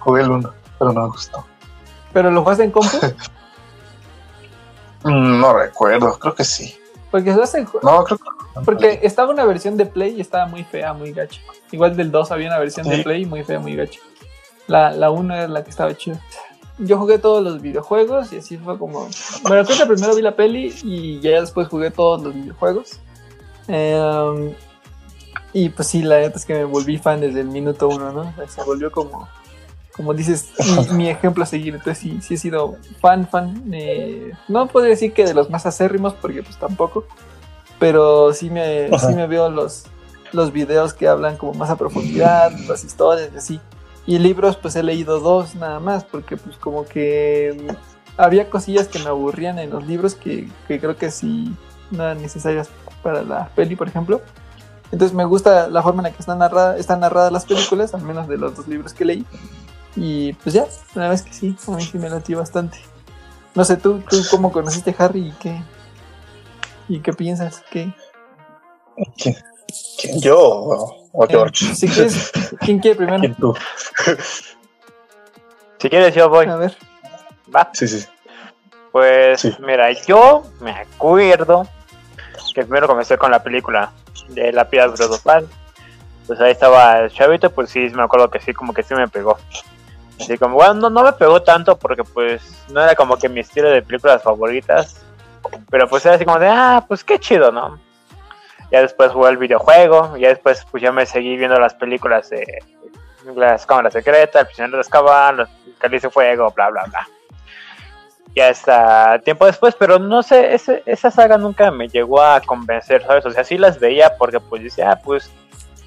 Jugué el 1, pero no me gustó. ¿Pero lo jugaste en compu? Mm, No recuerdo, creo que sí. Porque jugaste No, creo que Porque estaba una versión de Play y estaba muy fea, muy gacha. Igual del 2 había una versión de. Play muy fea, muy gacha. La, la 1 era la que estaba chida. Yo jugué todos los videojuegos y así fue como... Bueno, creo que primero vi la peli y ya después jugué todos los videojuegos. Em, y pues sí, la neta es que me volví fan desde el minuto uno, ¿no? Se volvió como... Como dices, mi, mi ejemplo a seguir. Entonces sí, sí he sido fan, fan. eh, no podría decir que de los más acérrimos porque pues tampoco pero sí me, sí me veo los, los videos que hablan como más a profundidad, las historias y así. Y libros pues he leído dos nada más, porque pues como que mm, había cosillas que me aburrían en los libros que, que creo que sí no eran necesarias para la peli, por ejemplo. Entonces me gusta la forma en la que están, narrada, están narradas las películas, al menos de los dos libros que leí. Y pues ya, la verdad es que sí, a mí sí me latió bastante. No sé, ¿tú, tú cómo conociste a Harry y qué, y qué piensas? ¿Qué, que- ¿Quién, yo o, o George? Si quieres, ¿quién quiere primero? ¿Quién tú? Si quieres, yo voy. A ver. Va. Sí, sí. Pues Sí. mira, yo me acuerdo que primero comencé con la película de La piedra filosofal. Pues ahí estaba el chavito, pues sí, me acuerdo que sí, como que sí me pegó. Así como, bueno, no, no me pegó tanto porque pues no era como que mi estilo de películas favoritas. Pero pues era así como de, ah, pues qué chido, ¿no? Ya después jugué el videojuego, ya después pues ya me seguí viendo las películas de las cámaras secretas, el prisionero de Azkaban, los cáliz de fuego, bla, bla, bla ya está tiempo después, pero no sé, ese, esa saga nunca me llegó a convencer, ¿sabes? O sea, sí las veía porque pues decía, ah, pues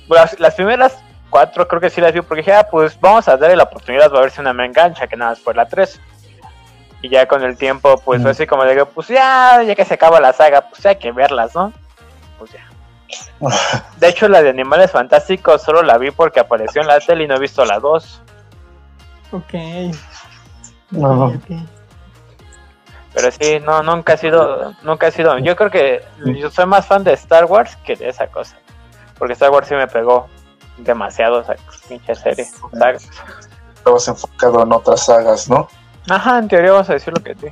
las, las primeras cuatro creo que sí las vi porque dije, ah, pues vamos a darle la oportunidad a ver si una me engancha, que nada más fue la 3. Y ya con el tiempo, pues fue Mm. así como de que, pues ya, ya que se acaba la saga, pues hay que verlas, ¿no? Pues ya. De hecho, la de Animales Fantásticos solo la vi porque apareció en la tele y no he visto la 2. Ok. No, no. Ok. Pero sí, no, nunca ha sido, nunca ha sido. Yo creo que yo soy más fan de Star Wars que de esa cosa. Porque Star Wars sí me pegó demasiado esa pinche serie. Estabas enfocado en otras sagas, ¿no? Ajá, en teoría vamos a decir lo que sí.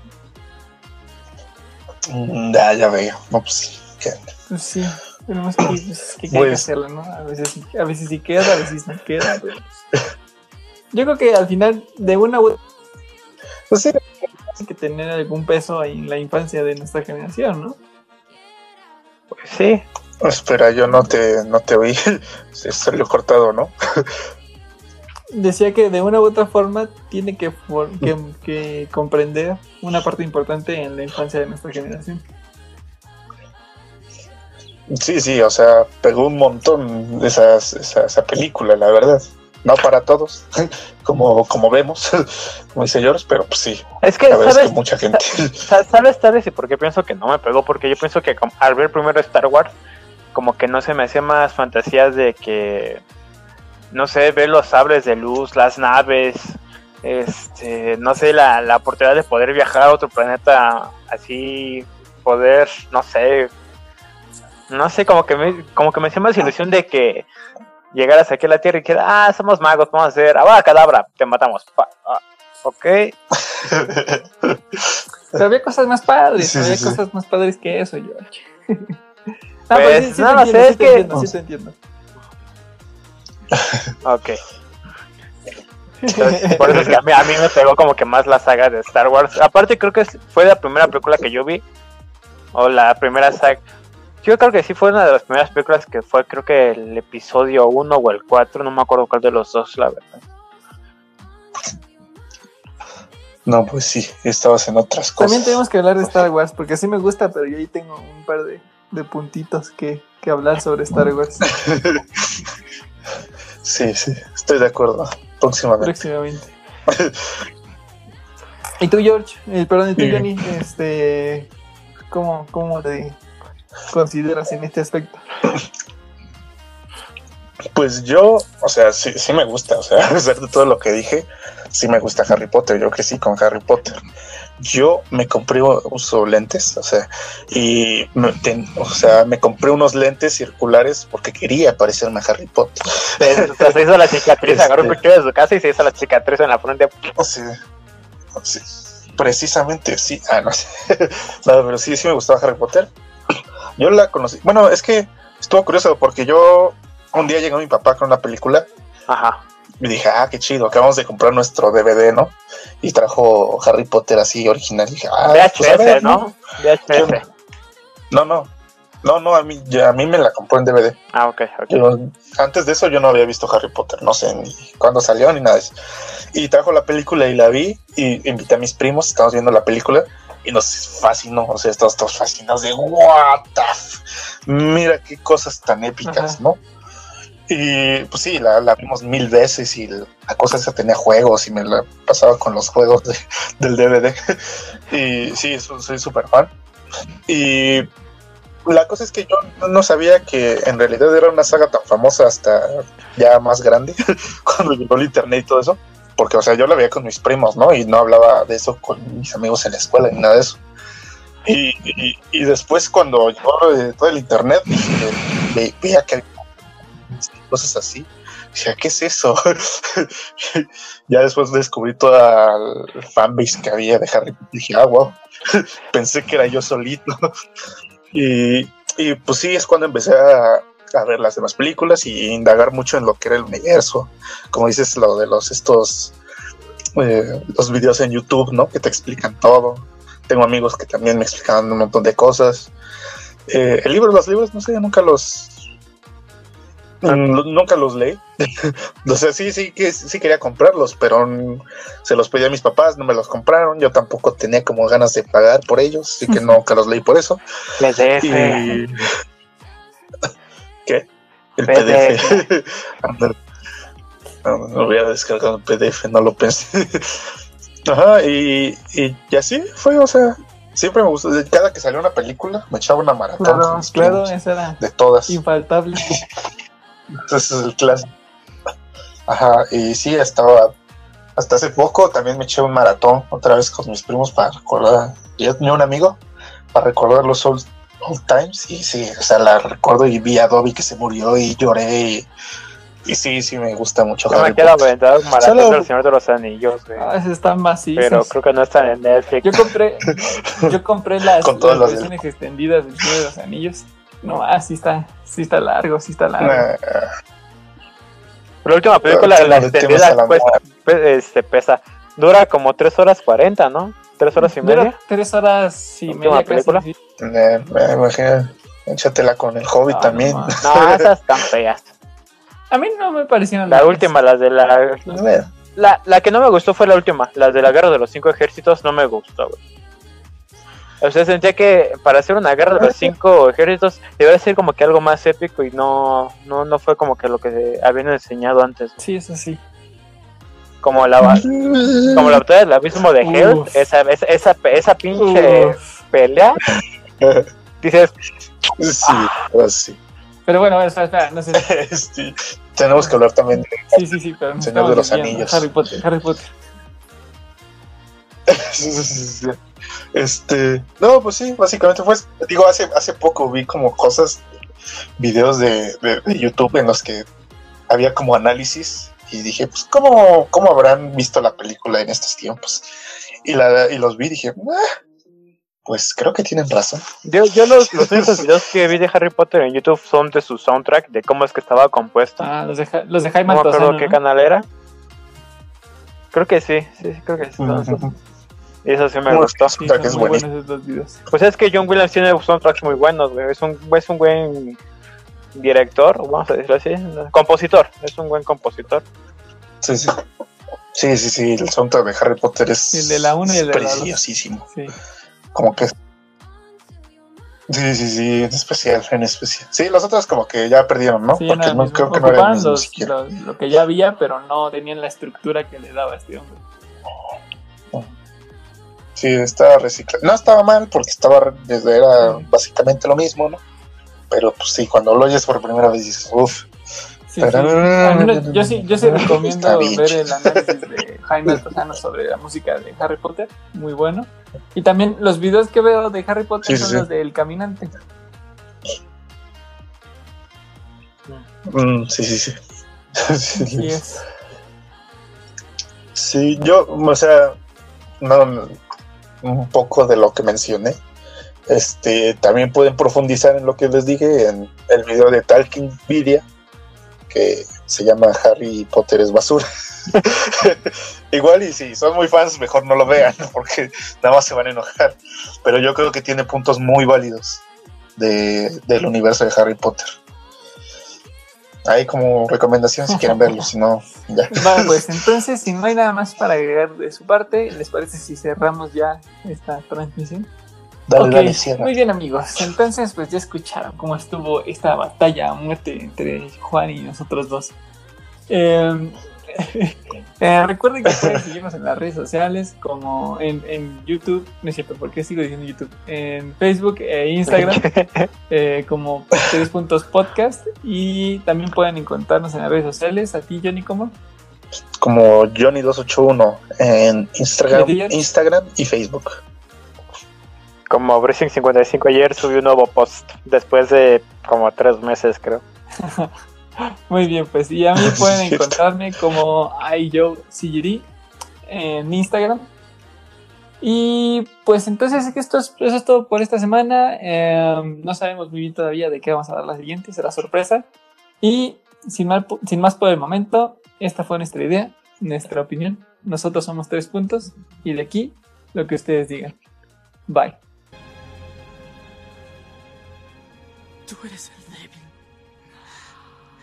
Mm, Ya, ya veo. No, pues Pues sí, tenemos que, pues, que, que Pues- hacerlo, ¿no? A veces, sí- a veces sí queda, a veces no queda. pero, pues, Yo creo que al final, de una u otra Pues sí, tiene que tener algún peso ahí en la infancia de nuestra generación, ¿no? Pues sí. espera, yo no te, no te oí. Se salió cortado, ¿no? Decía que de una u otra forma tiene que, que, que comprender una parte importante en la infancia de nuestra generación. Sí, sí, o sea, pegó un montón esas, esa, esa película, la verdad. No para todos, como, como vemos, como dice George, pero pues sí, Es que, es ¿sabes? que mucha gente. Sa- ¿Sabes, sabes? Y por qué pienso que no me pegó? Porque yo pienso que al ver primero Star Wars, como que no se me hacía más fantasías de que, no sé, ver los sables de luz, las naves, este, no sé, la, la oportunidad de poder viajar a otro planeta, así, poder, no sé, no sé, como que me, como que me hacía más ilusión de que llegaras aquí a la Tierra y que, ah, somos magos, vamos a hacer, ah, cadabra, te matamos. Pa- ah, ok, Pero había cosas más padres, Sí, había sí, sí. cosas más padres que eso, George. Pues, no lo entiendo, sé, sí es que- entiendo, sí te entiendo. Ok. Entonces, por eso es que a mí, a mí me pegó como que más la saga de Star Wars. Aparte creo que fue la primera película que yo vi. O la primera saga. Yo creo que sí fue una de las primeras películas que fue creo que el episodio 1 o el 4. No me acuerdo cuál de los dos, la verdad. No, pues sí, estabas en otras cosas. También tenemos que hablar de Star Wars, porque sí me gusta, pero yo ahí tengo un par de, de puntitos que, que hablar sobre Star Wars Sí, sí, estoy de acuerdo. Próximamente. próximamente. Y tú, George, eh, perdón, y tú. Johnny, este, ¿cómo, ¿cómo te consideras en este aspecto? Pues yo, o sea, sí, sí me gusta, o sea, a pesar de todo lo que dije, sí me gusta Harry Potter, yo crecí con Harry Potter. Yo me compré, uso lentes, o sea, y me, ten- o sea, me compré unos lentes circulares porque quería parecerme a Harry Potter. Se, se hizo la cicatriz, Este. agarró un cuchillo de su casa y se hizo la cicatriz en la frente. O sea, sí, precisamente sí, ah, no sé, no, pero sí, sí me gustaba Harry Potter. Yo la conocí, bueno, es que estuvo curioso porque yo un día llegó mi papá con una película Ajá. Y dije, ah, qué chido, acabamos de comprar nuestro DVD, ¿no? Y trajo Harry Potter así original. Y dije, ah, pues VHS, ver, ¿no? VHS. No, no, no, no, a mí, ya- a mí me la compró en DVD. Ah, ok, ok. Yo- antes de eso yo no había visto Harry Potter, no sé ni cuándo salió ni nada de eso. Y trajo la película y la vi y invité a mis primos, estamos viendo la película y nos fascinó, o sea, estamos todos fascinados de what the f- mira qué cosas tan épicas, Ajá. ¿no? Y pues sí, la, la vimos mil veces y la cosa esa tenía juegos y me la pasaba con los juegos de- del DVD. Y sí, so- soy súper fan. Y la cosa es que yo no sabía que en realidad era una saga tan famosa hasta ya más grande, cuando llegó el internet y todo eso. Porque, o sea, yo la veía con mis primos, ¿no? Y no hablaba de eso con mis amigos en la escuela ni nada de eso. Y, y- y después, cuando llegó lo todo el internet, ve- veía que cosas así. Dije, ¿qué es eso? ya después descubrí toda el fanbase que había de Harry Potter. Dije, ah, wow. Pensé que era yo solito. y, y pues sí, es cuando empecé a, a ver las demás películas y indagar mucho en lo que era el universo. Como dices, lo de los estos eh, los videos en YouTube, ¿no? Que te explican todo. Tengo amigos que también me explican un montón de cosas. Eh, el libro, los libros, no sé, nunca los mm, nunca los leí. o sea, sí, sí, que sí quería comprarlos, pero se los pedí a mis papás, no me los compraron. Yo tampoco tenía como ganas de pagar por ellos, así que nunca los leí por eso. PDF. Y... ¿Qué? El PDF. PDF. no, no voy a descargar un PDF, no lo pensé. Ajá, y, y, y, así fue, o sea, siempre me gustó. Cada que salió una película, me echaba una maratón. Claro, claro, esa era de todas. Infaltable. Entonces es el clásico. Ajá, y sí, estaba. Hasta hace poco también me eché un maratón otra vez con mis primos para recordar. Yo tenía un amigo para recordar los old, old times y sí, o sea, la recuerdo y vi a Dobby que se murió y lloré y y sí, sí me gusta mucho. Yo me quiero aventar un maratón Solo... del Señor de los Anillos, güey. Ah, están macizos. Pero creo que no están en Netflix. Yo compré, yo compré las, Con las versiones extendidas del Señor de los Anillos. No, ah, sí está, sí está largo, sí está largo. Nah. Pero la última película, la, la extendida, pues, este, pesa, dura como 3 horas 40, ¿no? 3 horas y media. 3 horas y media. película? Casi, sí. eh, me imagino, échatela con el Hobbit Ah, también. no, No, esas están feas. A mí no me parecieron La última, la de la, la. La que no me gustó fue la última, la de la guerra de los cinco ejércitos, no me gustó, güey. O sea, sentía que para hacer una guerra de los cinco ejércitos debería ser como que algo más épico y no, no, no fue como que lo que habían enseñado antes. Sí, eso sí. Como la como la batalla del abismo de Hell, esa, esa, esa, esa pinche Uf. pelea, dices, Sí, pues sí. Pero bueno, bueno, espera, espera, no sé. Sí, Tenemos que hablar también de Sí, sí, sí, pero Señor de los. Anillos. Harry Potter, Harry Potter. Sí, sí, sí, sí. Este, no, pues sí, básicamente fue, digo, hace, hace poco vi como cosas, videos de, de, de YouTube en los que había como análisis y dije, pues, ¿cómo, cómo habrán visto la película en estos tiempos? Y, la, y los vi y dije, "Ah, pues creo que tienen razón. yo, yo los, los únicos videos que vi de Harry Potter en YouTube son de su soundtrack, de cómo es que estaba compuesto. Ah, los de, los de Jaime no me acuerdo Altozano, qué ¿no? canal era. Creo que sí, sí, sí, creo que sí. Y eso sí me gustó. Sí, es buenos esos dos videos. Pues es que John Williams tiene soundtracks muy buenos, güey. Es un, es un buen director, vamos a decirlo así. Compositor, es un buen compositor. Sí, sí. Sí, sí, sí, el soundtrack de Harry Potter es El de la uno y el de la dos. preciosísimo. Sí. Como que Sí, sí, sí, en especial, en especial. Sí, los otros como que ya perdieron, ¿no? Sí, Porque nada no, mismo. creo que no era el Ocupaban mismo los- siquiera. lo, lo que ya había, pero no tenían la estructura que le daba a este hombre. Sí, estaba reciclado. No estaba mal porque estaba desde era básicamente lo mismo, ¿no? Pero pues sí, cuando lo oyes por primera vez dices, uff. Sí, yo sí, yo sí recomiendo ver el análisis de Jaime Altozano sobre la música de Harry Potter, muy bueno. Y también los videos que veo de Harry Potter son los del caminante. Mm, sí, sí, sí. Así sí. es. Sí, yo, o sea, no, un poco de lo que mencioné. Este, también pueden profundizar en lo que les dije en el video de Talking Media, que se llama Harry Potter es basura. Igual y si son muy fans, mejor no lo vean, porque nada más se van a enojar. Pero yo creo que tiene puntos muy válidos de, del universo de Harry Potter. Ahí como recomendación si quieren verlo, si no, ya. Vale, pues entonces, si no hay nada más para agregar de su parte, ¿les parece si cerramos ya esta transmisión? Dale, Ok, dale, cierra. Muy bien amigos, entonces pues ya escucharon cómo estuvo esta batalla a muerte entre Juan y nosotros dos. Eh, eh, recuerden que pueden seguirnos en las redes sociales como en, en YouTube, no es cierto, ¿por qué sigo diciendo YouTube? En Facebook e Instagram eh, como tres puntos podcast y también pueden encontrarnos en las redes sociales. A ti Johnny, ¿cómo? como Johnny281 en Instagram, ¿Y a ti, Instagram y Facebook. Como Bracing55 ayer subió un nuevo post después de como tres meses, creo. Muy bien, pues. Y a mí pueden encontrarme como iJoeCGD en Instagram. Y pues entonces esto es, eso es todo por esta semana. Eh, no sabemos muy bien todavía de qué vamos a dar la siguiente, será sorpresa. Y sin, mal- sin más por el momento, esta fue nuestra idea, nuestra opinión. Nosotros somos tres puntos y de aquí lo que ustedes digan. Bye. Tú eres el débil.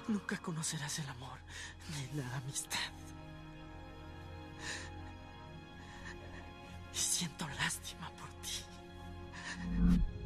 Nunca conocerás el amor ni la amistad. Y siento lástima por ti.